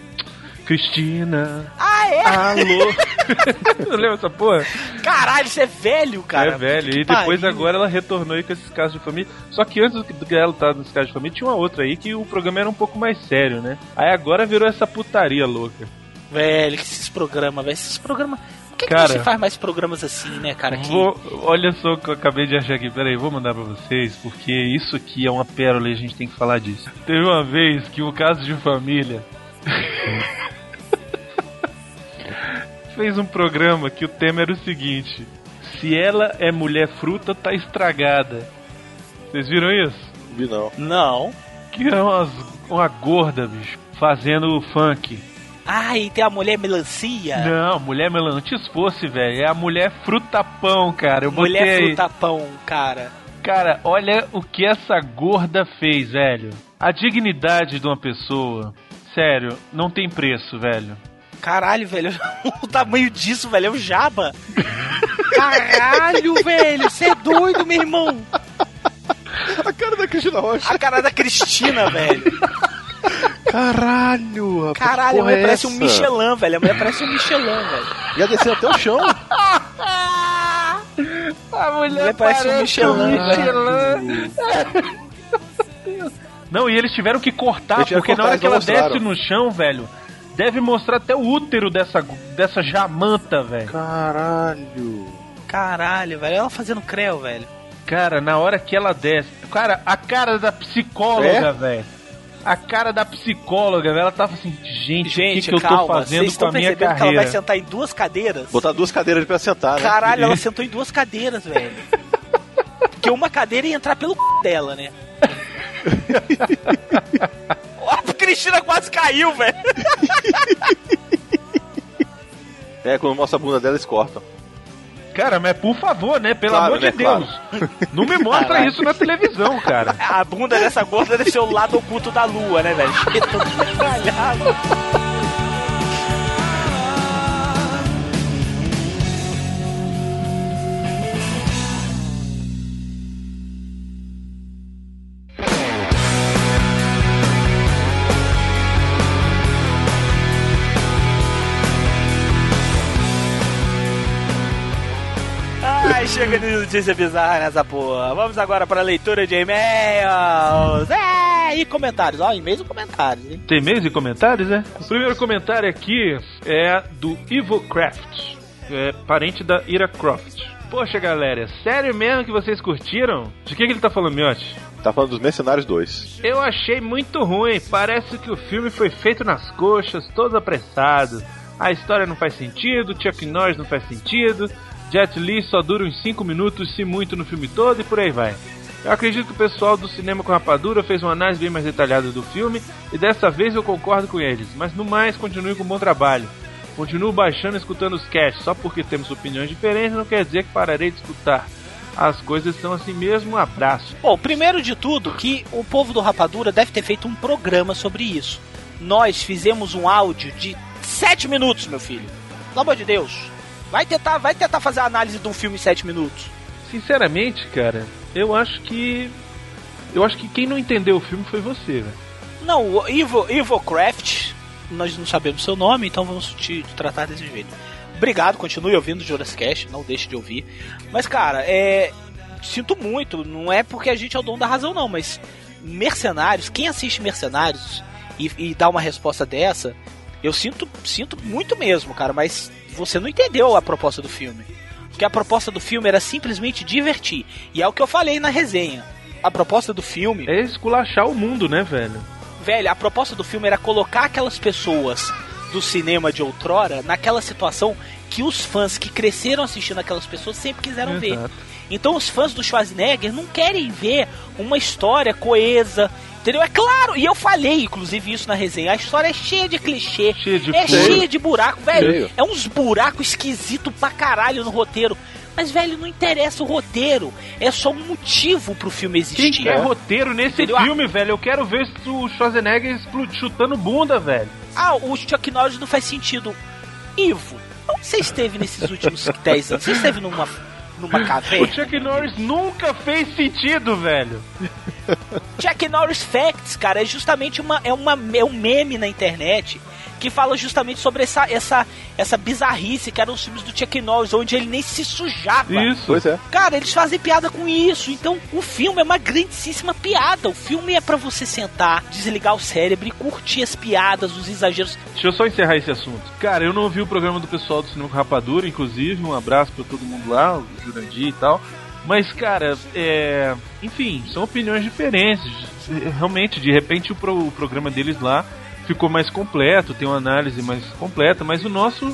Cristina. Ah, é? Alô. Não lembra essa porra? Caralho, isso é velho, cara. é velho. Que E depois pariu. agora ela retornou aí com esses casos de família. Só que antes do que ela estar nesse caso de família, tinha uma outra aí que o programa era um pouco mais sério, né? Aí agora virou essa putaria louca. Velho, que esses programas, velho. Esses programas. Por que, que Cara, não se faz mais programas assim, né, cara? Que... Vou, olha só o que eu acabei de achar aqui. Peraí, vou mandar pra vocês, porque isso aqui é uma pérola e a gente tem que falar disso. Teve uma vez que o caso de família fez um programa que o tema era o seguinte: Se ela é mulher fruta, tá estragada. Vocês viram isso? Vi não. Não. Que é umas, uma gorda, bicho, fazendo funk. Ah, e tem a mulher melancia. Não, mulher melão, antes fosse, velho. É a mulher fruta-pão, cara. Eu botei mulher aí. frutapão, cara. Cara, olha o que essa gorda fez, velho. A dignidade de uma pessoa, sério, não tem preço, velho. Caralho, velho. O tamanho disso, velho, é o jaba. Caralho, velho. Você é doido, meu irmão. A cara da Cristina Rocha. A cara da Cristina, velho. Caralho, rapaz. Caralho, a mulher é parece um? Michelin, velho. A mulher parece um Michelin, velho. Ia descer até o chão. A mulher parece um Michelin, Não, e eles tiveram que cortar, tiveram porque que na hora cortar, que ela não desce no chão, velho, deve mostrar até o útero dessa, dessa jamanta, velho. Caralho. Caralho, velho. Ela fazendo creu, velho. Cara, na hora que ela desce. Cara, a cara da psicóloga, É? velho. A cara da psicóloga, ela tava assim, gente, o que, Gente, que eu tô calma. fazendo Vocês com a estão minha percebendo que ela vai carreira? sentar em duas cadeiras? Botar duas cadeiras pra sentar, né? Caralho, ela sentou em duas cadeiras, velho. Porque uma cadeira ia entrar pelo c... dela, né? A Cristina quase caiu, velho. É, quando mostra a bunda dela, eles cortam. Cara, mas por favor, né? Pelo Claro, amor né? de Deus. Não me mostra Caralho. isso na televisão, cara. A bunda dessa gorda deve ser o lado oculto da lua, né, velho? Todo. chega de notícia bizarra nessa porra. Vamos agora para a leitura de e-mails. É! aí comentários. Ó, e-mails e comentários, hein? Tem e-mails e comentários, né? O primeiro comentário aqui é do Evil Craft, é parente da Ira Croft. Poxa, galera, sério mesmo que vocês curtiram? De que, que ele tá falando, Miotti? Tá falando dos Mercenários 2. Eu achei muito ruim. Parece que o filme foi feito nas coxas, todo apressado. A história não faz sentido, Chuck Norris não faz sentido, Jet Li só dura uns 5 minutos, se muito, no filme todo e por aí vai. Eu acredito que o pessoal do Cinema com Rapadura fez uma análise bem mais detalhada do filme e dessa vez eu concordo com eles, mas no mais continue com um bom trabalho. Continuo baixando e escutando os casts, só porque temos opiniões diferentes não quer dizer que pararei de escutar. As coisas são assim mesmo, um abraço. Bom, primeiro de tudo, que o povo do Rapadura deve ter feito um programa sobre isso. Nós fizemos um áudio de 7 minutos, meu filho. Pelo amor de Deus. Vai tentar, vai tentar fazer a análise de um filme em 7 minutos. Sinceramente, cara, eu acho que. Eu acho que quem não entendeu o filme foi você, velho. Não, o Evil, Evil Craft, nós não sabemos seu nome, então vamos te tratar desse jeito. Obrigado, continue ouvindo o Jurassic Cast, não deixe de ouvir. Mas, cara, é. Sinto muito, não é porque a gente é o dono da razão, não, mas Mercenários, quem assiste Mercenários e, e dá uma resposta dessa, eu sinto, sinto muito mesmo, cara, mas você não entendeu a proposta do filme. Porque a proposta do filme era simplesmente divertir. E é o que eu falei na resenha. A proposta do filme. É esculachar o mundo, né, velho? Velho, a proposta do filme era colocar aquelas pessoas do cinema de outrora naquela situação que os fãs que cresceram assistindo aquelas pessoas sempre quiseram ver. Exato. Então os fãs do Schwarzenegger não querem ver uma história coesa. Entendeu? É claro, e eu falei, inclusive, isso na resenha. A história é cheia de clichê. Cheia de é feio. cheia de buraco, velho. Feio. É uns buracos esquisitos pra caralho no roteiro. Mas, velho, não interessa o roteiro. É só um motivo pro filme Quem existir. quer roteiro nesse Entendeu? filme, velho? Eu quero ver o Schwarzenegger chutando bunda, velho. Ah, o Chuck Norris não faz sentido. Ivo, onde você esteve nesses últimos 10 anos? Você esteve numa, numa O caverna? Chuck Norris nunca fez sentido, velho. Chuck Norris Facts, cara, é justamente uma, é uma, é um meme na internet que fala justamente sobre essa, essa, essa bizarrice que eram os filmes do Chuck Norris, onde ele nem se sujava. Isso. Pois é. Cara, eles fazem piada com isso. Então, o filme é uma grandíssima piada. O filme é pra você sentar, desligar o cérebro e curtir as piadas, os exageros. Deixa eu só encerrar esse assunto. Cara, eu não ouvi o programa do pessoal do Cinema Rapadura, inclusive. Um abraço pra todo mundo lá, o Jurandir e tal. Mas, cara, é. Enfim, são opiniões diferentes. Realmente, de repente, o, pro- o programa deles lá ficou mais completo, tem uma análise mais completa, mas o nosso,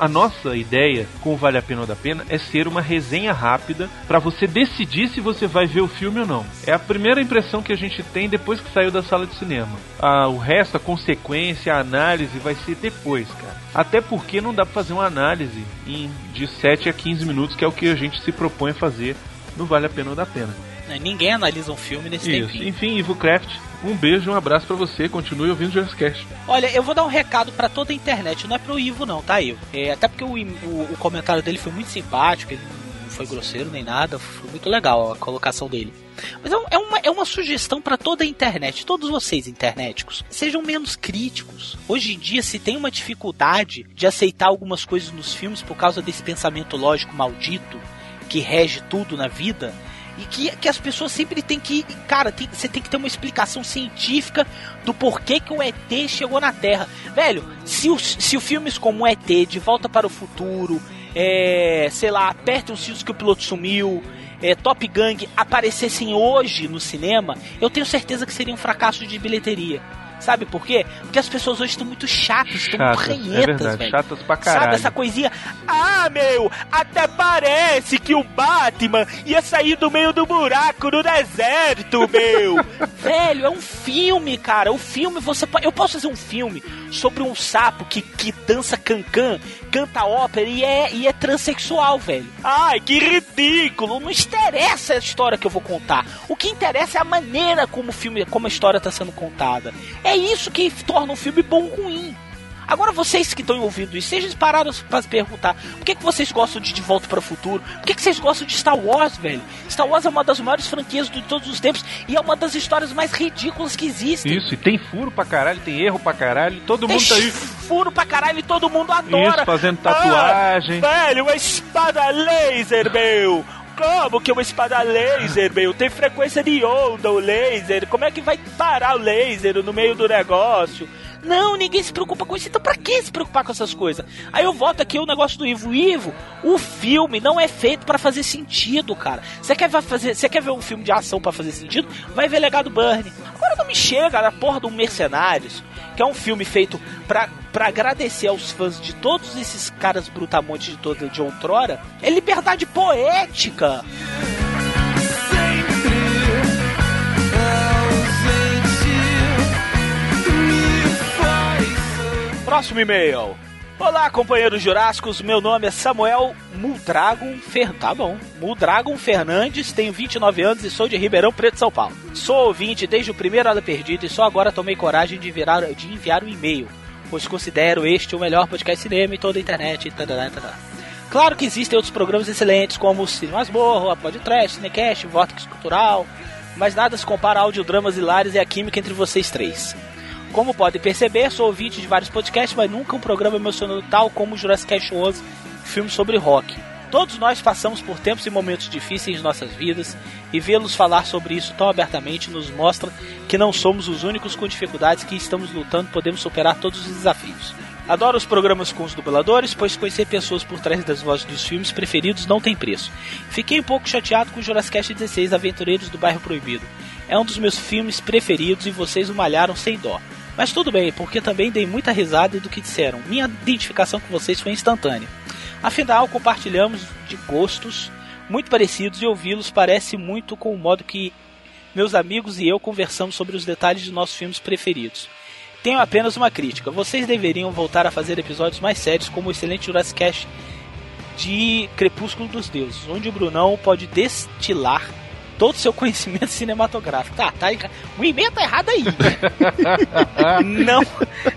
a nossa ideia com o Vale a Pena ou da Pena é ser uma resenha rápida pra você decidir se você vai ver o filme ou não. É a primeira impressão que a gente tem depois que saiu da sala de cinema. Ah, o resto, a consequência, a análise vai ser depois, cara. Até porque não dá pra fazer uma análise em de 7 a 15 minutos, que é o que a gente se propõe a fazer no Vale a Pena ou da Pena. Né? Ninguém analisa um filme nesse Isso. tempinho. Enfim, Ivo Craft, um beijo, um abraço pra você. Continue ouvindo o Jurassic Cast. Olha, eu vou dar um recado pra toda a internet, não é pro Ivo não, tá, Ivo? É, até porque o, o, o comentário dele foi muito simpático, ele não foi grosseiro nem nada, foi muito legal a colocação dele. Mas é, é uma, é uma sugestão pra toda a internet, todos vocês internéticos, sejam menos críticos. Hoje em dia se tem uma dificuldade de aceitar algumas coisas nos filmes por causa desse pensamento lógico maldito que rege tudo na vida. E que, que as pessoas sempre têm que. Cara, tem- você tem que ter uma explicação científica do porquê que o ET chegou na Terra. Velho, se os se filmes como ET, De Volta para o Futuro, é, sei lá, Apertem os cintos que o piloto sumiu, é, Top Gang aparecessem hoje no cinema, eu tenho certeza que seria um fracasso de bilheteria. Sabe por quê? Porque as pessoas hoje estão muito chatas, estão Chatas, é ranhetas, verdade, velho. chatas pra caralho. Sabe essa coisinha? Ah, meu, até parece que o Batman ia sair do meio do buraco no deserto, meu. Velho, é um filme, cara. O filme, você pode. Eu posso fazer um filme sobre um sapo que, que dança cancan, canta ópera e é, e é transexual, velho. Ai, que ridículo. Não interessa a história que eu vou contar. O que interessa é a maneira como o filme, como a história tá sendo contada. É isso que torna um filme bom ou ruim. Agora vocês que estão ouvindo isso, sejam parados para se perguntar por que, que vocês gostam de De Volta para o Futuro? Por que, que vocês gostam de Star Wars, velho? Star Wars é uma das maiores franquias de todos os tempos e é uma das histórias mais ridículas que existem. Isso, e tem furo pra caralho, tem erro pra caralho, todo Tem mundo tá aí. furo pra caralho e todo mundo adora. Isso, fazendo tatuagem. Ah, velho, uma espada laser, meu. Como que uma espada laser, meu? Tem frequência de onda o laser. Como é que vai parar o laser no meio do negócio? Não, ninguém se preocupa com isso. Então pra que se preocupar com essas coisas? Aí eu volto aqui o negócio do Ivo. Ivo, o filme não é feito pra fazer sentido, cara. Você quer fazer, você quer ver um filme de ação pra fazer sentido? Vai ver Legado Burn. Agora não me chega na porra do Mercenários, que é um filme feito pra, pra agradecer aos fãs de todos esses caras brutamontes de toda de outrora. É liberdade poética. Próximo e-mail. Olá, companheiros jurássicos. Meu nome é Samuel Muldragon. Tá bom. Muldragon Fernandes, tenho 29 anos e sou de Ribeirão Preto, São Paulo. Sou ouvinte desde o primeiro Hora Perdida e só agora tomei coragem de, virar, de enviar um e-mail, pois considero este o melhor podcast cinema em toda a internet. Tadadá, tadadá. Claro que existem outros programas excelentes, como o Cine Masmorro, a Podcast, Cinecast, Vortex Cultural, mas nada se compara a audiodramas hilários e a química entre vocês três. Como podem perceber, sou ouvinte de vários podcasts, mas nunca um programa emocionou tal como o Jurassic Cast 11, filme sobre rock. Todos nós passamos por tempos e momentos difíceis em nossas vidas, e vê-los falar sobre isso tão abertamente nos mostra que não somos os únicos com dificuldades que estamos lutando, podemos superar todos os desafios. Adoro os programas com os dubladores, pois conhecer pessoas por trás das vozes dos filmes preferidos não tem preço. Fiquei um pouco chateado com o Jurassic Cast 16 Aventureiros do Bairro Proibido. É um dos meus filmes preferidos e vocês o malharam sem dó. Mas tudo bem, porque também dei muita risada do que disseram. Minha identificação com vocês foi instantânea. Afinal, compartilhamos de gostos muito parecidos e ouvi-los parece muito com o modo que meus amigos e eu conversamos sobre os detalhes de nossos filmes preferidos. Tenho apenas uma crítica. Vocês deveriam voltar a fazer episódios mais sérios, como o excelente Jurassic Cast de Crepúsculo dos Deuses, onde o Brunão pode destilar todo o seu conhecimento cinematográfico. Tá, tá, o e-mail tá errado aí. não,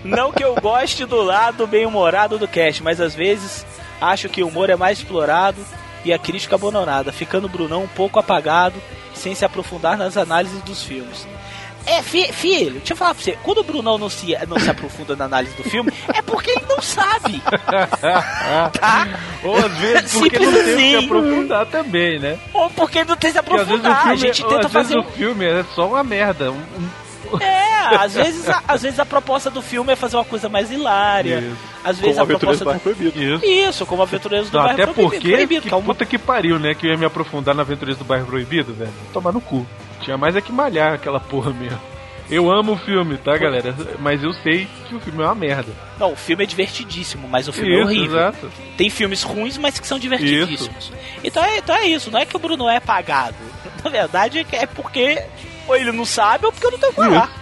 não que eu goste do lado bem-humorado do cast, mas às vezes acho que o humor é mais explorado e a crítica abandonada, ficando o Brunão um pouco apagado, sem se aprofundar nas análises dos filmes. É, fi, filho, deixa eu falar pra você. Quando o Brunão não se, não se aprofunda na análise do filme, é porque ele não sabe. tá? Ou às vezes porque Simples não tem assim. se aprofundar também, né? Ou porque ele não tem se vezes aprofundar. filme, a gente tenta às vezes fazer. o filme é só uma merda. um- um- É, às vezes, a, às vezes a proposta do filme é fazer uma coisa mais hilária. Isso. Às vezes Como a Aventureiros proposta do. Proibido. Isso. Isso, como Aventureiros do Não, Bairro até Proibido, porque, proibido, que é uma- puta que pariu, né? Que eu ia me aprofundar na Aventureiros do Bairro Proibido, velho. Tomar no cu. Tinha mais é que malhar aquela porra mesmo. Eu amo o filme, tá, galera? Mas eu sei que o filme é uma merda. Não, o filme é divertidíssimo, mas o filme é Isso, horrível. exato. Tem filmes ruins, mas que são divertidíssimos. Então é, então é isso, não é que o Bruno é apagado. Na verdade é porque ou ele não sabe ou porque eu não tenho que falar.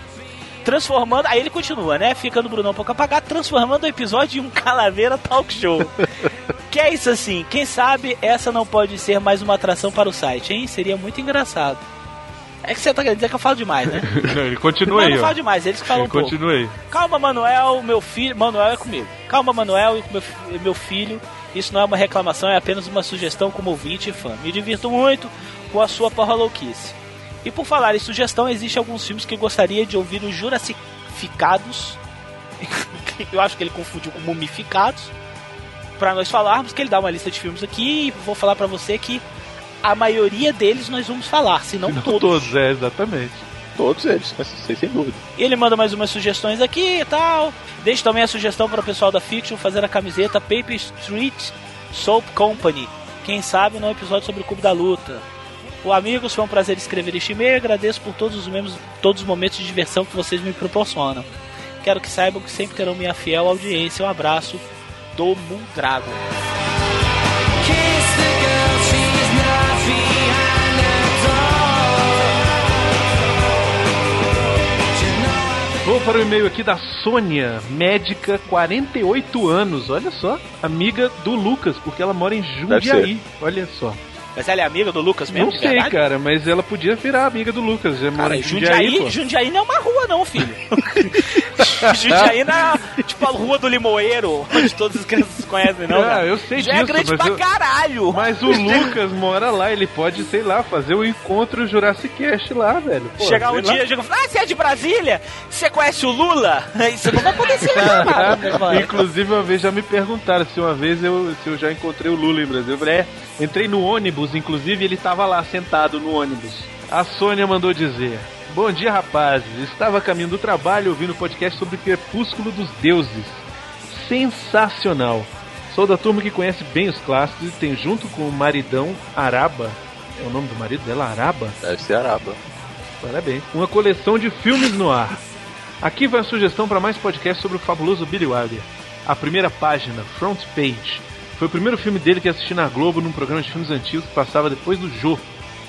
Transformando, aí ele continua, né? Ficando o Bruno um pouco apagado, transformando o episódio em um Calaveira Talk Show. que é isso assim, quem sabe essa não pode ser mais uma atração para o site, hein? Seria muito engraçado. É que você tá querendo dizer que eu falo demais, né? Não, ele continua aí, ó. falo demais, eles que falam Ele um aí. Calma, Manuel, meu filho. Manuel é comigo. Calma, Manuel e meu, meu filho. Isso não é uma reclamação, é apenas uma sugestão como ouvinte e fã. Me divirto muito com a sua porra louquice. E por falar em sugestão, existem alguns filmes que eu gostaria de ouvir os Jurassificados. eu acho que ele confundiu com Mumificados. Pra nós falarmos, que ele dá uma lista de filmes aqui e vou falar pra você que a maioria deles nós vamos falar, se não, Não todos. todos, é, exatamente. Todos eles, sem dúvida. E ele manda mais umas sugestões aqui e tal. Deixe também a sugestão para o pessoal da Fiction fazer a camiseta Paper Street Soap Company. Quem sabe no episódio sobre o Clube da Luta. O amigos, foi um prazer escrever este e-mail. Agradeço por todos os, membros, todos os momentos de diversão que vocês me proporcionam. Quero que saibam que sempre terão minha fiel audiência. Um abraço do Mundrago. Vou para o e-mail aqui da Sônia, médica, 48 anos. Olha só, amiga do Lucas, porque ela mora em Jundiaí. Olha só. Mas ela é amiga do Lucas mesmo? Não sei, verdade? cara, mas ela podia virar amiga do Lucas. Já mora Cara, em Jundiaí, Jundiaí, pô. Jundiaí não é uma rua, não, filho. Jundiaí é, tipo, a rua do Limoeiro, onde todas as crianças conhecem, não? Ah, eu sei Já disso, é grande pra eu- caralho. Mas o Lucas mora lá, ele pode, sei lá, fazer o encontro Jurassic Cast lá, velho. Pô, Chegar um lá. dia e falar, ah, você é de Brasília? Você conhece o Lula? Isso não vai acontecer, não. Inclusive, uma vez já me perguntaram se uma vez eu, se eu já encontrei o Lula em Brasil. Eu falei, é, entrei no ônibus, inclusive ele tava lá sentado no ônibus. A Sônia mandou dizer: Bom dia, rapazes. Estava a caminho do trabalho ouvindo o podcast sobre Crepúsculo dos Deuses. Sensacional. Sou da turma que conhece bem os clássicos e tem junto com o maridão Araba. É o nome do marido dela? Araba? Deve ser araba. Parabéns. Uma coleção de filmes no ar. Aqui vai a sugestão para mais podcast sobre o fabuloso Billy Wilder. A primeira página, Front Page, foi o primeiro filme dele que assisti na Globo num programa de filmes antigos que passava depois do Jô.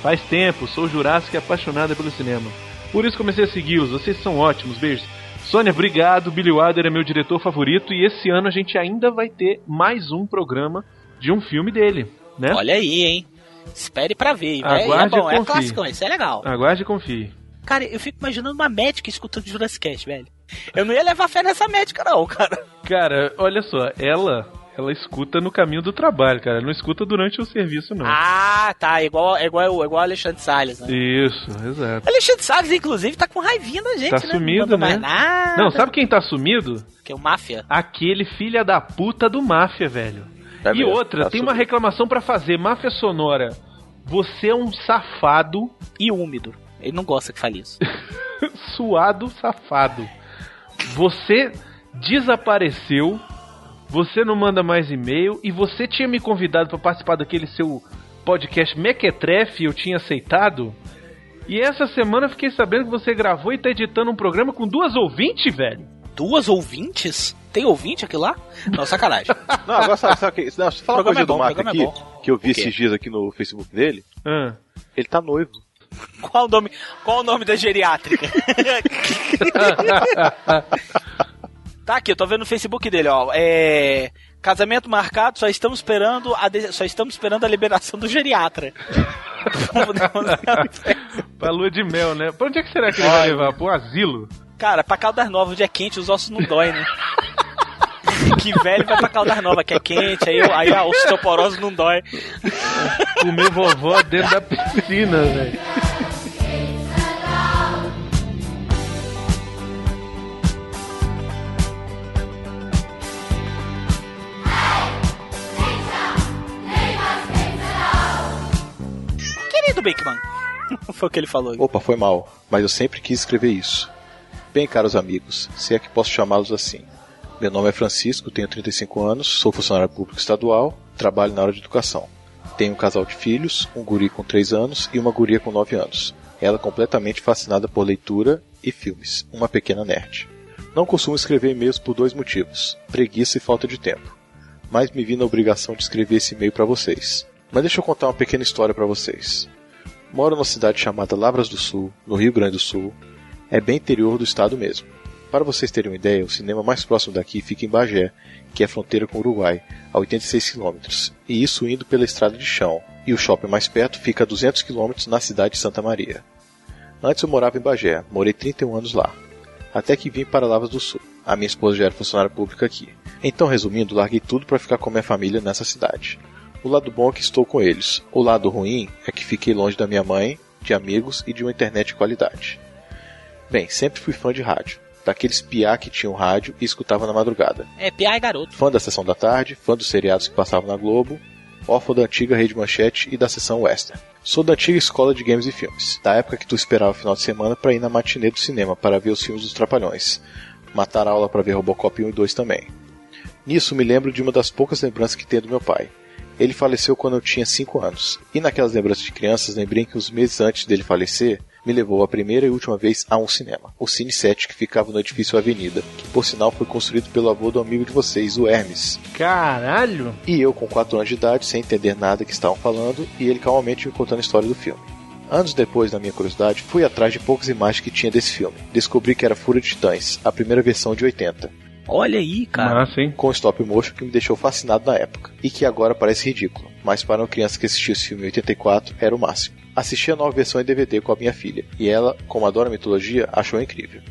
Faz tempo, sou Jurássica e apaixonada pelo cinema. Por isso comecei a segui-los, vocês são ótimos, beijos. Sônia, obrigado. Billy Wilder é meu diretor favorito e esse ano a gente ainda vai ter mais um programa de um filme dele, né? Olha aí, hein? Espere pra ver. É, é Aguarde bom, e é clássico, isso é legal. Aguarde e confie. Cara, eu fico imaginando uma médica escutando Jurassic Cast, velho. Eu não ia levar fé nessa médica, não, cara. Cara, olha só, ela ela escuta no caminho do trabalho, cara. Ela não escuta durante o serviço, não. Ah, tá. Igual, igual, igual Alexandre Salles, né? Isso, exato. Alexandre Salles, inclusive, tá com raivinha da gente, Tá né? sumido, não né? nada. Não, sabe quem tá sumido? Que é o Máfia. Aquele filha da puta do Máfia, velho. É e mesmo, outra, tá tem uma sumido. reclamação pra fazer. Máfia Sonora. Você é um safado, E úmido. Ele não gosta que fale isso. suado safado. Você desapareceu. Você não manda mais e-mail e você tinha me convidado pra participar daquele seu podcast Mequetrefe e eu tinha aceitado. E essa semana eu fiquei sabendo que você gravou e tá editando um programa com duas ouvintes, velho. Duas ouvintes? Tem ouvinte aqui lá? Não, sacanagem. Não, agora sabe, sabe que. Não, deixa eu falar O uma coisa é do bom, Marco o programa aqui, é que eu vi esses dias aqui no Facebook dele. Ah. Ele tá noivo. Qual o nome, qual o nome da geriátrica? tá aqui, eu tô vendo no Facebook dele, ó. É. Casamento marcado, só estamos esperando a, de- só estamos esperando a liberação do geriatra. pra lua de mel, né? Pra onde é que será que ele vai levar? Pro asilo? Cara, pra Caldas Novas, onde é quente, os ossos não dói, né? que velho vai pra Caldas Novas, que é quente, aí, aí a osteoporose não dói. Comer vovó dentro da piscina, velho. Querido Bakeman. Foi o que ele falou. Opa, foi mal, mas eu sempre quis escrever isso. Bem, caros amigos, se é que posso chamá-los assim. Meu nome é Francisco, tenho 35 anos, sou funcionário público estadual, trabalho na área de educação. Tenho um casal de filhos, um guri com 3 anos e uma guria com 9 anos. Ela completamente fascinada por leitura e filmes, uma pequena nerd. Não costumo escrever e-mails por dois motivos: preguiça e falta de tempo. Mas me vi na obrigação de escrever esse e-mail para vocês. Mas deixa eu contar uma pequena história para vocês. Moro numa cidade chamada Lavras do Sul, no Rio Grande do Sul. É bem interior do estado mesmo. Para vocês terem uma ideia, o cinema mais próximo daqui fica em Bagé, que é fronteira com o Uruguai, a 86 km, e isso indo pela estrada de chão. E o shopping mais perto fica a 200 km na cidade de Santa Maria. Antes eu morava em Bagé, morei 31 anos lá. Até que vim para Lavras do Sul. A minha esposa já era funcionária pública aqui. Então, resumindo, larguei tudo para ficar com minha família nessa cidade. O lado bom é que estou com eles. O lado ruim é que fiquei longe da minha mãe, de amigos e de uma internet de qualidade. Bem, sempre fui fã de rádio. Daqueles piá que tinham rádio e escutava na madrugada. É, P.A. e garoto. Fã da Sessão da Tarde, fã dos seriados que passavam na Globo, órfão da antiga Rede Manchete e da Sessão Western. Sou da antiga escola de games e filmes, da época que tu esperava o final de semana para ir na matinê do cinema para ver os filmes dos Trapalhões. Matar a aula para ver Robocop 1 e 2 também. Nisso me lembro de uma das poucas lembranças que tenho do meu pai. Ele faleceu quando eu tinha 5 anos. E naquelas lembranças de crianças, lembrei que uns meses antes dele falecer, me levou a primeira e última vez a um cinema, o Cine 7, que ficava no edifício Avenida, que por sinal foi construído pelo avô do amigo de vocês, o Hermes. Caralho! E eu, com 4 anos de idade, sem entender nada que estavam falando, e ele calmamente me contando a história do filme. Anos depois, na minha curiosidade, fui atrás de poucas imagens que tinha desse filme. Descobri que era Fúria de Titãs, a primeira versão de 80, Olha aí, cara. Massa, hein? com stop motion que me deixou fascinado na época, e que agora parece ridículo, mas para uma criança que assistiu esse filme em 84 era o máximo. Assisti a nova versão em DVD com a minha filha, e ela, como adora mitologia, achou incrível.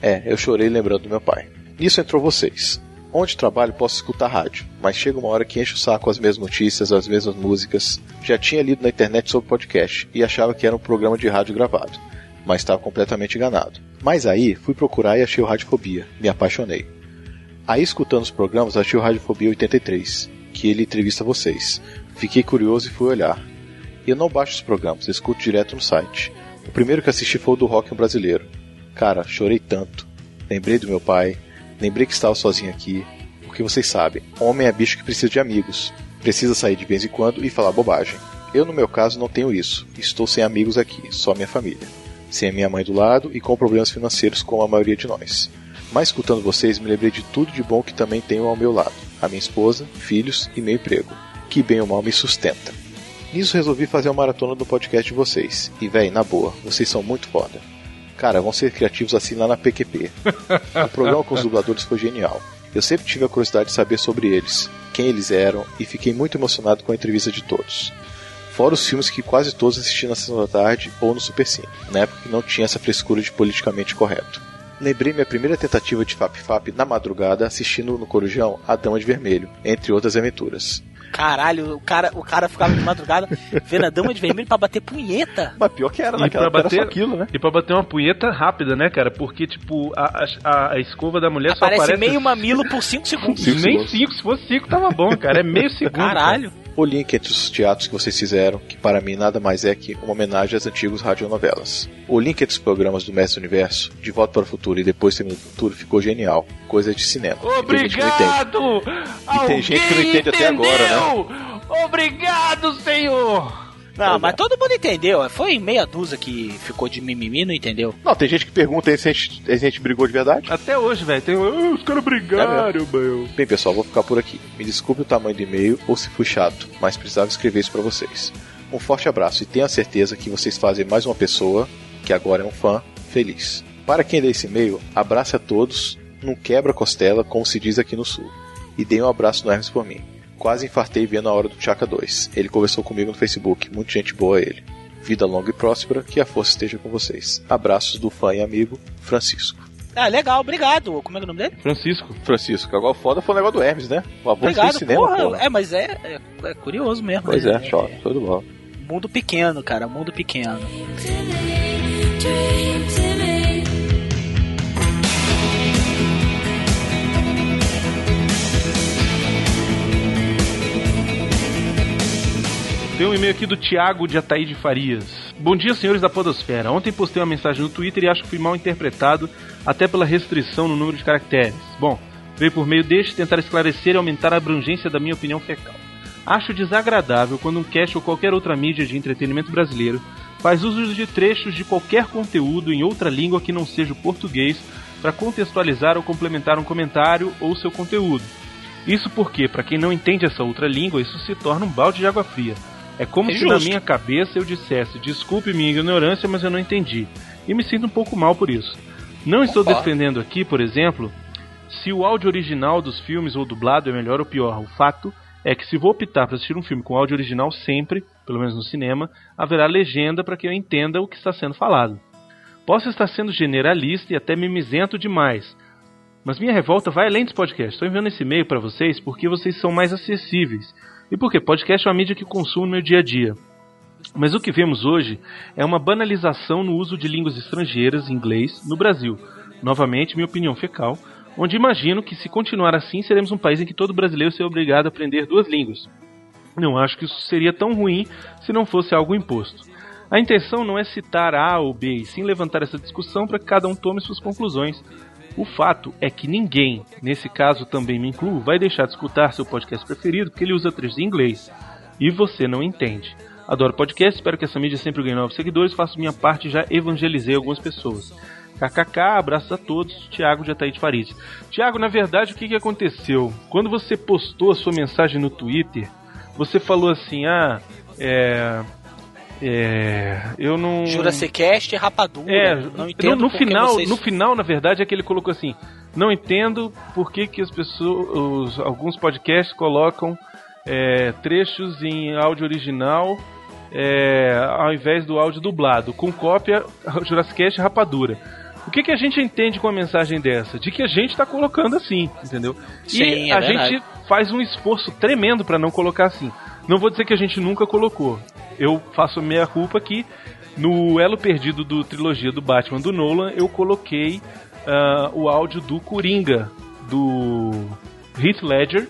É, eu chorei lembrando do meu pai. Nisso entrou vocês. Onde trabalho posso escutar rádio, mas chega uma hora que enche o saco com as mesmas notícias, as mesmas músicas. Já tinha lido na internet sobre podcast e achava que era um programa de rádio gravado, mas estava completamente enganado. Mas aí fui procurar e achei o Radiofobia, me apaixonei. Aí escutando os programas achei o Radiofobia 83, que ele entrevista vocês. Fiquei curioso e fui olhar. Eu não baixo os programas, escuto direto no site. O primeiro que assisti foi o do Rock Brasileiro. Cara, chorei tanto. Lembrei do meu pai, lembrei que estava sozinho aqui. Porque vocês sabem, homem é bicho que precisa de amigos. Precisa sair de vez em quando e falar bobagem. Eu, no meu caso, não tenho isso. Estou sem amigos aqui, só minha família. Sem a minha mãe do lado e com problemas financeiros como a maioria de nós. Mas escutando vocês, me lembrei de tudo de bom que também tenho ao meu lado. A minha esposa, filhos e meu emprego. Que bem ou mal me sustenta. Nisso resolvi fazer uma maratona do podcast de vocês. E véi, na boa, vocês são muito foda. Cara, vão ser criativos assim lá na PQP. o programa com os dubladores foi genial. Eu sempre tive a curiosidade de saber sobre eles, quem eles eram, e fiquei muito emocionado com a entrevista de todos. Fora os filmes que quase todos assisti na sessão da tarde ou no Super Cine, na época que não tinha essa frescura de politicamente correto. Lembrei minha primeira tentativa de Fap Fap na madrugada assistindo no Corujão A Dama de Vermelho, entre outras aventuras. Caralho, o cara, o cara ficava de madrugada vendo a dama de vermelho pra bater punheta. Mas pior que era E naquela pra bater- só aquilo, né? E pra bater uma punheta rápida, né, cara? Porque, tipo, a, a, a escova da mulher só Aparece aparece. meio mamilo por 5 segundos. Cinco Nem segundos. cinco, se fosse cinco tava bom, cara. É meio segundo. Caralho. O link entre os teatros que vocês fizeram, que para mim nada mais é que uma homenagem às antigas radionovelas. O link entre os programas do Mestre Universo, De Volta para o Futuro e Depois Termina do Futuro ficou genial. Coisa de cinema. cara. E tem gente que não entende. Obrigado! E tem gente que não entende até agora, né? Obrigado, senhor! Não, mas todo mundo entendeu. Foi meia dúzia que ficou de mimimi, não entendeu? Não, tem gente que pergunta aí se a gente, se a gente brigou de verdade. Até hoje, velho. Tem... "Ah, os caras brigaram, meu. Bem, pessoal, vou ficar por aqui. Me desculpe o tamanho do e-mail ou se fui chato, mas precisava escrever isso para vocês. Um forte abraço e tenho a certeza que vocês fazem mais uma pessoa, que agora é um fã, feliz. Para quem lê esse e-mail, abraço a todos num quebra-costela, como se diz aqui no sul. E dei um abraço no Hermes por mim. Quase infartei vendo a hora do Chaka 2. Ele conversou comigo no Facebook, muita gente boa ele. Vida longa e próspera, que a força esteja com vocês. Abraços do fã e amigo Francisco. Ah, legal, obrigado. Como é que é o nome dele? Francisco. Francisco, agora o foda foi o negócio do Hermes, né? O avô Obrigado, fez cinema, porra. porra. É, mas é, é, é curioso mesmo. Pois né? é, chora, tudo bom. Mundo pequeno, cara, mundo pequeno. Tem um e-mail aqui do Thiago de Ataíde Farias. Bom dia, senhores da Podosfera. Ontem postei uma mensagem no Twitter e acho que fui mal interpretado, até pela restrição no número de caracteres. Bom, veio por meio deste tentar esclarecer e aumentar a abrangência da minha opinião fecal. Acho desagradável quando um cast ou qualquer outra mídia de entretenimento brasileiro faz uso de trechos de qualquer conteúdo em outra língua que não seja o português para contextualizar ou complementar um comentário ou seu conteúdo. Isso porque, para quem não entende essa outra língua, isso se torna um balde de água fria. É como É se na minha cabeça eu dissesse: desculpe minha ignorância, mas eu não entendi. E me sinto um pouco mal por isso. Não estou Concordo. defendendo aqui, por exemplo, se o áudio original dos filmes ou dublado é melhor ou pior. O fato é que se vou optar para assistir um filme com áudio original sempre, pelo menos no cinema, haverá legenda para que eu entenda o que está sendo falado. Posso estar sendo generalista e até mimizento demais, mas minha revolta vai além dos podcasts. Estou enviando esse e-mail para vocês porque vocês são mais acessíveis. E porque podcast é uma mídia que consumo no meu dia a dia. Mas o que vemos hoje é uma banalização no uso de línguas estrangeiras, inglês, no Brasil. Novamente, minha opinião fecal, onde imagino que se continuar assim, seremos um país em que todo brasileiro será obrigado a aprender duas línguas. Não acho que isso seria tão ruim se não fosse algo imposto. A intenção não é citar A ou B, e sim levantar essa discussão para que cada um tome suas conclusões. O fato é que ninguém, nesse caso também me incluo, vai deixar de escutar seu podcast preferido porque ele usa trechos em inglês. E você não entende. Adoro podcast, espero que essa mídia sempre ganhe novos seguidores, faço minha parte já evangelizei algumas pessoas. KKK, abraços a todos, Thiago de Ataíde Farid. Thiago, na verdade, o que, que aconteceu? Quando você postou a sua mensagem no Twitter, você falou assim, ah, é... É... Eu não... Jurassic Cast e Rapadura. É, não entendo no, no final, vocês- no final, na verdade, é que ele colocou assim: não entendo por que, que as pessoas, os- alguns podcasts colocam é, trechos em áudio original é, ao invés do áudio dublado, com cópia Jurassic Cast e Rapadura. O que, que a gente entende com a mensagem dessa? De que a gente tá colocando assim, entendeu? Sim, e é a verdade. gente faz um esforço tremendo pra não colocar assim. Não vou dizer que a gente nunca colocou. Eu faço meia culpa que no elo perdido do trilogia do Batman do Nolan, eu coloquei ah, o áudio do Coringa, do Heath Ledger,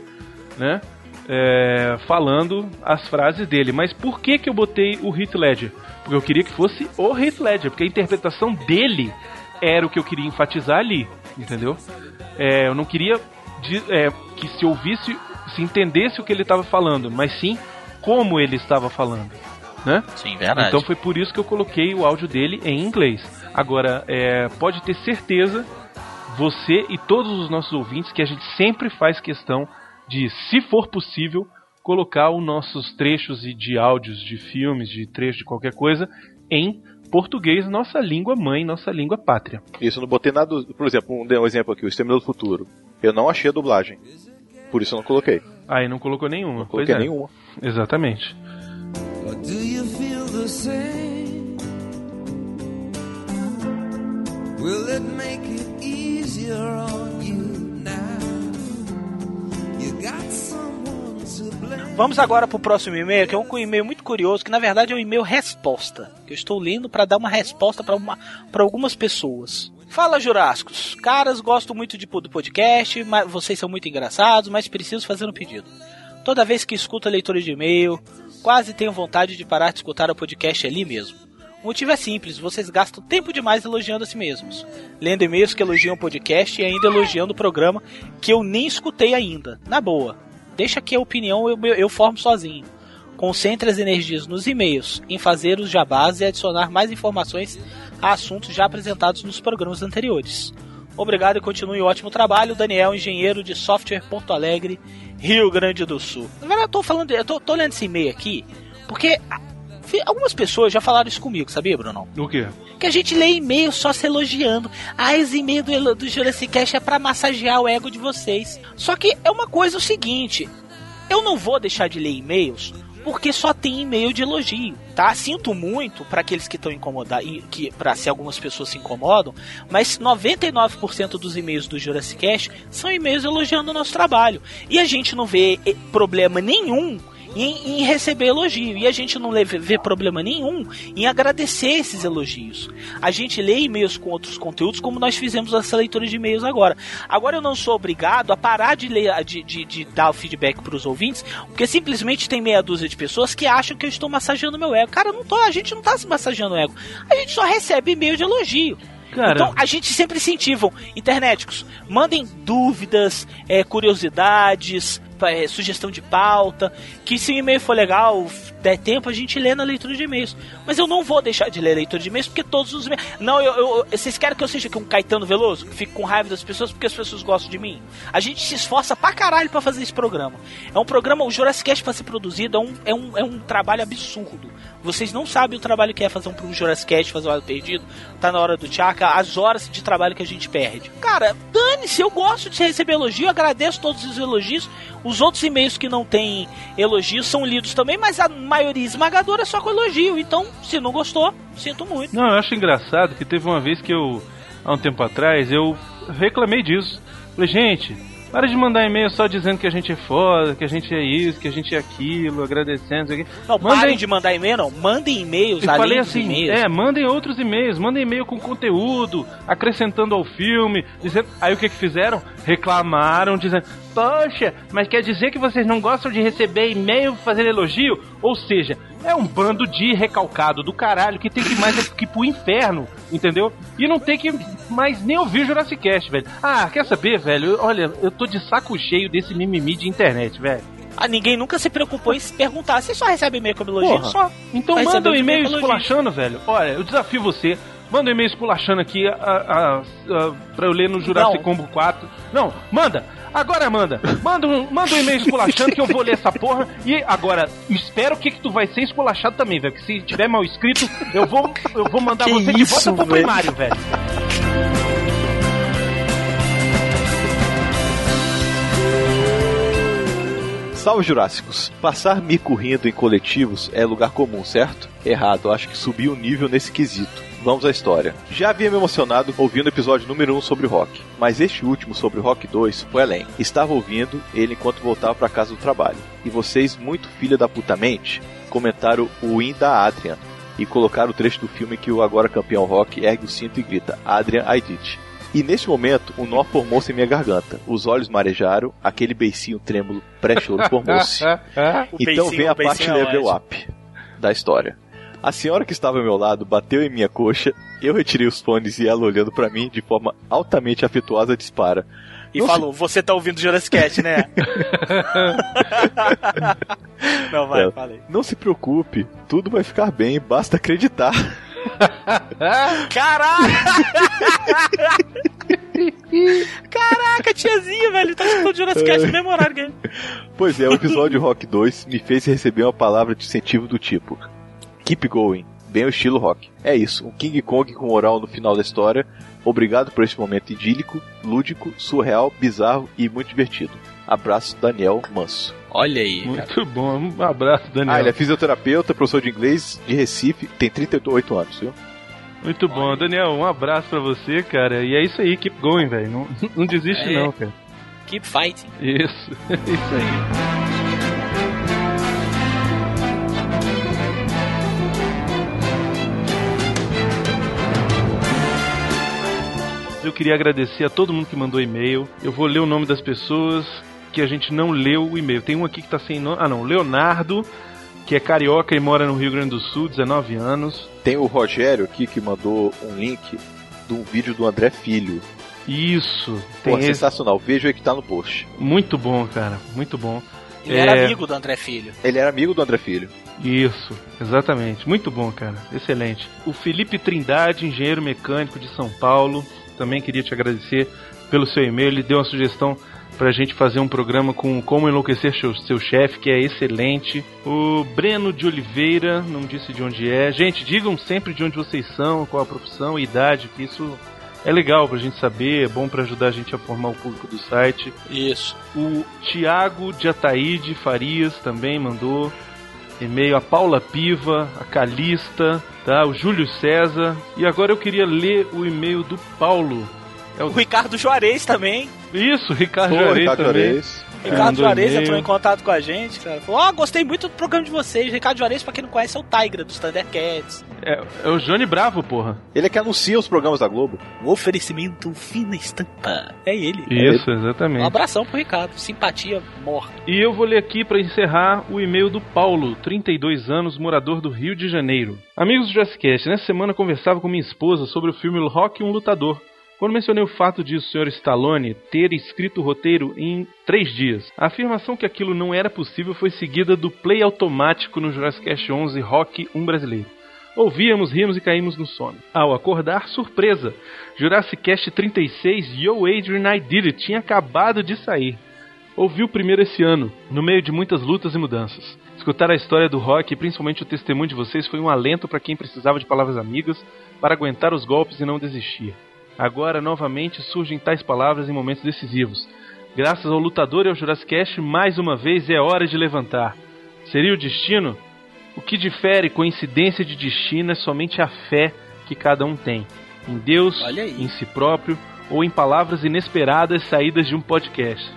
né? é, falando as frases dele. Mas por que que eu botei o Heath Ledger? Porque eu queria que fosse o Heath Ledger, porque a interpretação dele era o que eu queria enfatizar ali, entendeu? É, eu não queria de- é, que se ouvisse, se entendesse o que ele estava falando, mas sim como ele estava falando, né? Sim, verdade. Então foi por isso que eu coloquei o áudio dele em inglês. Agora, é, pode ter certeza, você e todos os nossos ouvintes, que a gente sempre faz questão de, se for possível, colocar os nossos trechos e de áudios de filmes, de trechos de qualquer coisa, em português, nossa língua mãe, nossa língua pátria. Isso, eu não botei nada. Por exemplo, um, dei um exemplo aqui, o Exterminador do Futuro. Eu não achei a dublagem. Por isso eu não coloquei. Aí não colocou nenhuma. Não pois coloquei é. nenhuma. Exatamente. Or do you feel the same? Will it make it easier on you now? You got someone to blame. Vamos agora pro próximo e-mail, que é um e-mail muito curioso, que na verdade é um e-mail resposta. Que eu estou lendo para dar uma resposta para uma para algumas pessoas. Fala, Jurássicos. Caras, gosto muito de, do podcast, mas vocês são muito engraçados, mas preciso fazer um pedido. Toda vez que escuto a leitura de e-mail, quase tenho vontade de parar de escutar o podcast ali mesmo. O motivo é simples, vocês gastam tempo demais elogiando a si mesmos. Lendo e-mails que elogiam o podcast e ainda elogiando o programa que eu nem escutei ainda. Na boa. Deixa que a opinião eu, eu formo sozinho. Concentre as energias nos e-mails, em fazer os jabás e adicionar mais informações a assuntos já apresentados nos programas anteriores. Obrigado e continue o ótimo trabalho, Daniel, engenheiro de software Porto Alegre, Rio Grande do Sul. Na verdade, eu tô falando, eu tô, tô lendo esse e-mail aqui, porque algumas pessoas já falaram isso comigo, sabia, Bruno? O quê? Que a gente lê e-mail só se elogiando. Ah, esse e-mail do, do Jurassic Cast é pra massagear o ego de vocês. Só que é uma coisa o seguinte: eu não vou deixar de ler e-mails porque só tem e-mail de elogio, tá? Sinto muito para aqueles que estão incomodados, que para se algumas pessoas se incomodam, mas 99% dos e-mails do Jurassic Cast são e-mails elogiando o nosso trabalho. E a gente não vê eh, problema nenhum em, em receber elogio. E a gente não vê problema nenhum em agradecer esses elogios. A gente lê e-mails com outros conteúdos, como nós fizemos essa leitura de e-mails agora. Agora eu não sou obrigado a parar de ler, de, de, de dar o feedback para os ouvintes, porque simplesmente tem meia dúzia de pessoas que acham que eu estou massageando meu ego. Cara, não tô, a gente não tá se massageando o ego. A gente só recebe e-mail de elogio. Cara, Então a gente sempre incentivam, internéticos, mandem dúvidas, é, curiosidades, sugestão de pauta, que se o e-mail for legal, der tempo, a gente lê na leitura de e-mails. Mas eu não vou deixar de ler a leitura de e-mails, porque todos os e-mails... Não, eu, eu- vocês querem que eu seja aqui um Caetano Veloso, que fique com raiva das pessoas porque as pessoas gostam de mim? A gente se esforça pra caralho pra fazer esse programa. É um programa, o Jurassic Cast pra ser produzido é um, é um, é um trabalho absurdo. Vocês não sabem o trabalho que é fazer um Jurassic Cast, fazer o Lado Perdido, tá na hora do Tchaka, as horas de trabalho que a gente perde. Cara, dane-se, eu gosto de receber elogio, agradeço todos os elogios. Os outros e-mails que não tem elogios são lidos também, mas a maioria esmagadora é só com elogio. Então, se não gostou, sinto muito. Não, eu acho engraçado que teve uma vez que eu, há um tempo atrás, eu reclamei disso. Falei, gente, para de mandar e-mail só dizendo que a gente é foda, que a gente é isso, que a gente é aquilo, agradecendo, isso aqui. Não, Mandem- parem de mandar e-mail, não. Mandem e-mails Eu falei assim, e-mails. é, mandem outros e-mails, mandem e-mail com conteúdo, acrescentando ao filme, dizendo. Aí o que que fizeram? Reclamaram, dizendo, poxa, mas quer dizer que vocês não gostam de receber e-mail fazendo elogio? Ou seja, é um bando de recalcado do caralho que tem que mais que ir pro inferno, entendeu? E não tem que mais nem ouvir Jurassic Cast, velho. Ah, quer saber, velho? Olha, eu tô de saco cheio desse mimimi de internet, velho. Ah, ninguém nunca se preocupou em se perguntar. Você só recebe e-mail com elogio? Só. Então Vai manda um e-mail esculachando, velho. Olha, eu desafio você. Manda um e-mail esculachando aqui a, a, a- pra eu ler no Jurassic Não. Combo 4. Não, manda! Agora manda! Manda um, manda um e-mail esculachando que eu vou ler essa porra. E agora, espero que, que tu vai ser esculachado também, velho. Que se tiver mal escrito, eu vou, eu vou mandar Que você de isso, volta pro velho? primário, velho. Salve Jurássicos! Passar mico rindo em coletivos é lugar comum, certo? Errado, acho que subiu o nível nesse quesito. Vamos à história. Já havia me emocionado ouvindo o episódio número 1 sobre rock, mas este último sobre Rock 2 foi além. Estava ouvindo ele enquanto voltava para casa do trabalho. E vocês, muito filha da putamente, comentaram o win da Adrian e colocaram o trecho do filme que o agora campeão rock ergue o cinto e grita: Adrian, I did. it." E nesse momento, um nó formou-se em minha garganta. Os olhos marejaram, aquele beicinho trêmulo pré-choro formou-se. Então beicinho- vem a parte é level up da história. A senhora que estava ao meu lado bateu em minha coxa, eu retirei os fones e ela olhando pra mim de forma altamente afetuosa dispara. E Não falou, você tá ouvindo Jurassic Cat, né? Não, vai, É. falei. Não se preocupe, tudo vai ficar bem, basta acreditar. Caralho! Caraca, tiazinha, velho, tá escutando Jurassic Cat no mesmo horário que. Pois é, o episódio Rock 2 me fez receber uma palavra de incentivo do tipo Keep going, bem o estilo rock. É isso, um King Kong com moral no final da história. Obrigado por este momento idílico, lúdico, surreal, bizarro e muito divertido. Abraço, Daniel Manso. Olha aí, Muito bom. Um abraço, Daniel. Ah, ele é fisioterapeuta, professor de inglês de Recife, tem 38 anos, viu? Muito bom. Daniel, um abraço pra você, cara. E é isso aí, keep going, velho. Não, não desiste, É. não, cara. Keep fighting. Isso, é isso aí. Eu queria agradecer a todo mundo que mandou e-mail. Eu vou ler o nome das pessoas que a gente não leu o e-mail. Tem um aqui que tá sem nome. Ah, não. Leonardo, que é carioca e mora no Rio Grande do Sul, 19 anos. Tem o Rogério aqui que mandou um link de um vídeo do André Filho. Isso. Pô, Tem esse. sensacional. Veja aí que tá no post. Muito bom, cara. Muito bom. Ele É. era amigo do André Filho. Ele era amigo do André Filho. Isso, exatamente. Muito bom, cara. Excelente. O Felipe Trindade, engenheiro mecânico de São Paulo, também queria te agradecer pelo seu e-mail. Ele deu uma sugestão pra gente fazer um programa com Como Enlouquecer Seu, seu Chefe, que é excelente. O Breno de Oliveira, não disse de onde é. Gente, digam sempre de onde vocês são, qual a profissão e idade, que isso é legal pra gente saber, é bom pra ajudar a gente a formar o público do site. Isso. O Tiago de Ataíde Farias também mandou e-mail. A Paula Piva, a Calista, tá? O Júlio César. E agora eu queria ler o e-mail do Paulo. É O o... Ricardo Juarez também. Isso, Ricardo Ô, Juarez Ricardo também. Juarez. Ricardo Juarez entrou em contato com a gente, cara. Falou: Ó, gostei muito do programa de vocês. Ricardo Juarez, pra quem não conhece, é o Tigra dos Thundercats. É, é o Johnny Bravo, porra. Ele é que anuncia os programas da Globo. O oferecimento fina estampa. É ele. Isso, Um exatamente. abração pro Ricardo. Simpatia morta. E eu vou ler aqui para encerrar o e-mail do Paulo, 32 anos, morador do Rio de Janeiro. Amigos do Jazzcast, nessa semana conversava com minha esposa sobre o filme Rock um Lutador. Quando mencionei o fato de o Sr. Stallone ter escrito o roteiro em três dias, a afirmação que aquilo não era possível foi seguida do play automático no Jurassic 11 Rock 1 brasileiro. Ouvíamos, ríamos e caímos no sono. Ao acordar, surpresa! Jurassic Cast 36 Yo Adrian I Did It tinha acabado de sair. Ouvi o primeiro esse ano, no meio de muitas lutas e mudanças. Escutar a história do rock e principalmente o testemunho de vocês foi um alento para quem precisava de palavras amigas para aguentar os golpes e não desistir. Agora, novamente, surgem tais palavras em momentos decisivos. Graças ao lutador e ao Jurassic mais uma vez é hora de levantar. Seria o destino? O que difere coincidência de destino é somente a fé que cada um tem. Em Deus, em si próprio ou em palavras inesperadas saídas de um podcast.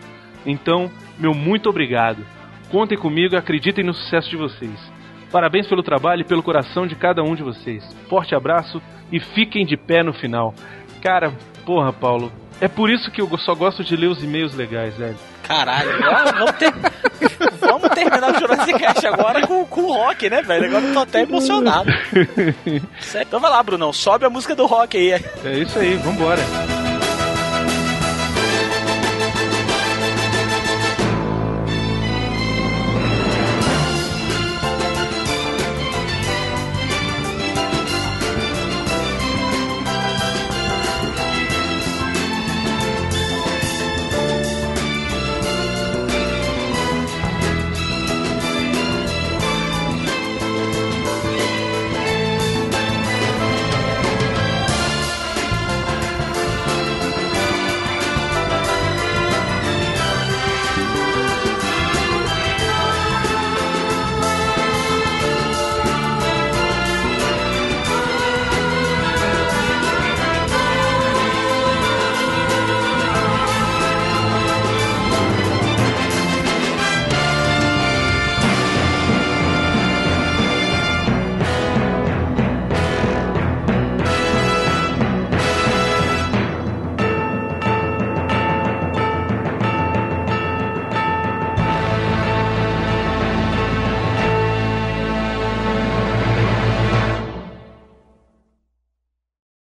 Então, meu muito obrigado. Contem comigo e acreditem no sucesso de vocês. Parabéns pelo trabalho e pelo coração de cada um de vocês. Forte abraço e fiquem de pé no final. Cara, porra, Paulo. É por isso que eu só gosto de ler os e-mails legais, velho. Caralho, vamos, ter... vamos terminar o Jurassic Cast agora com, com o rock, né, velho? Agora eu tô até emocionado. Então vai lá, Brunão, sobe a música do rock aí. É isso aí, vambora.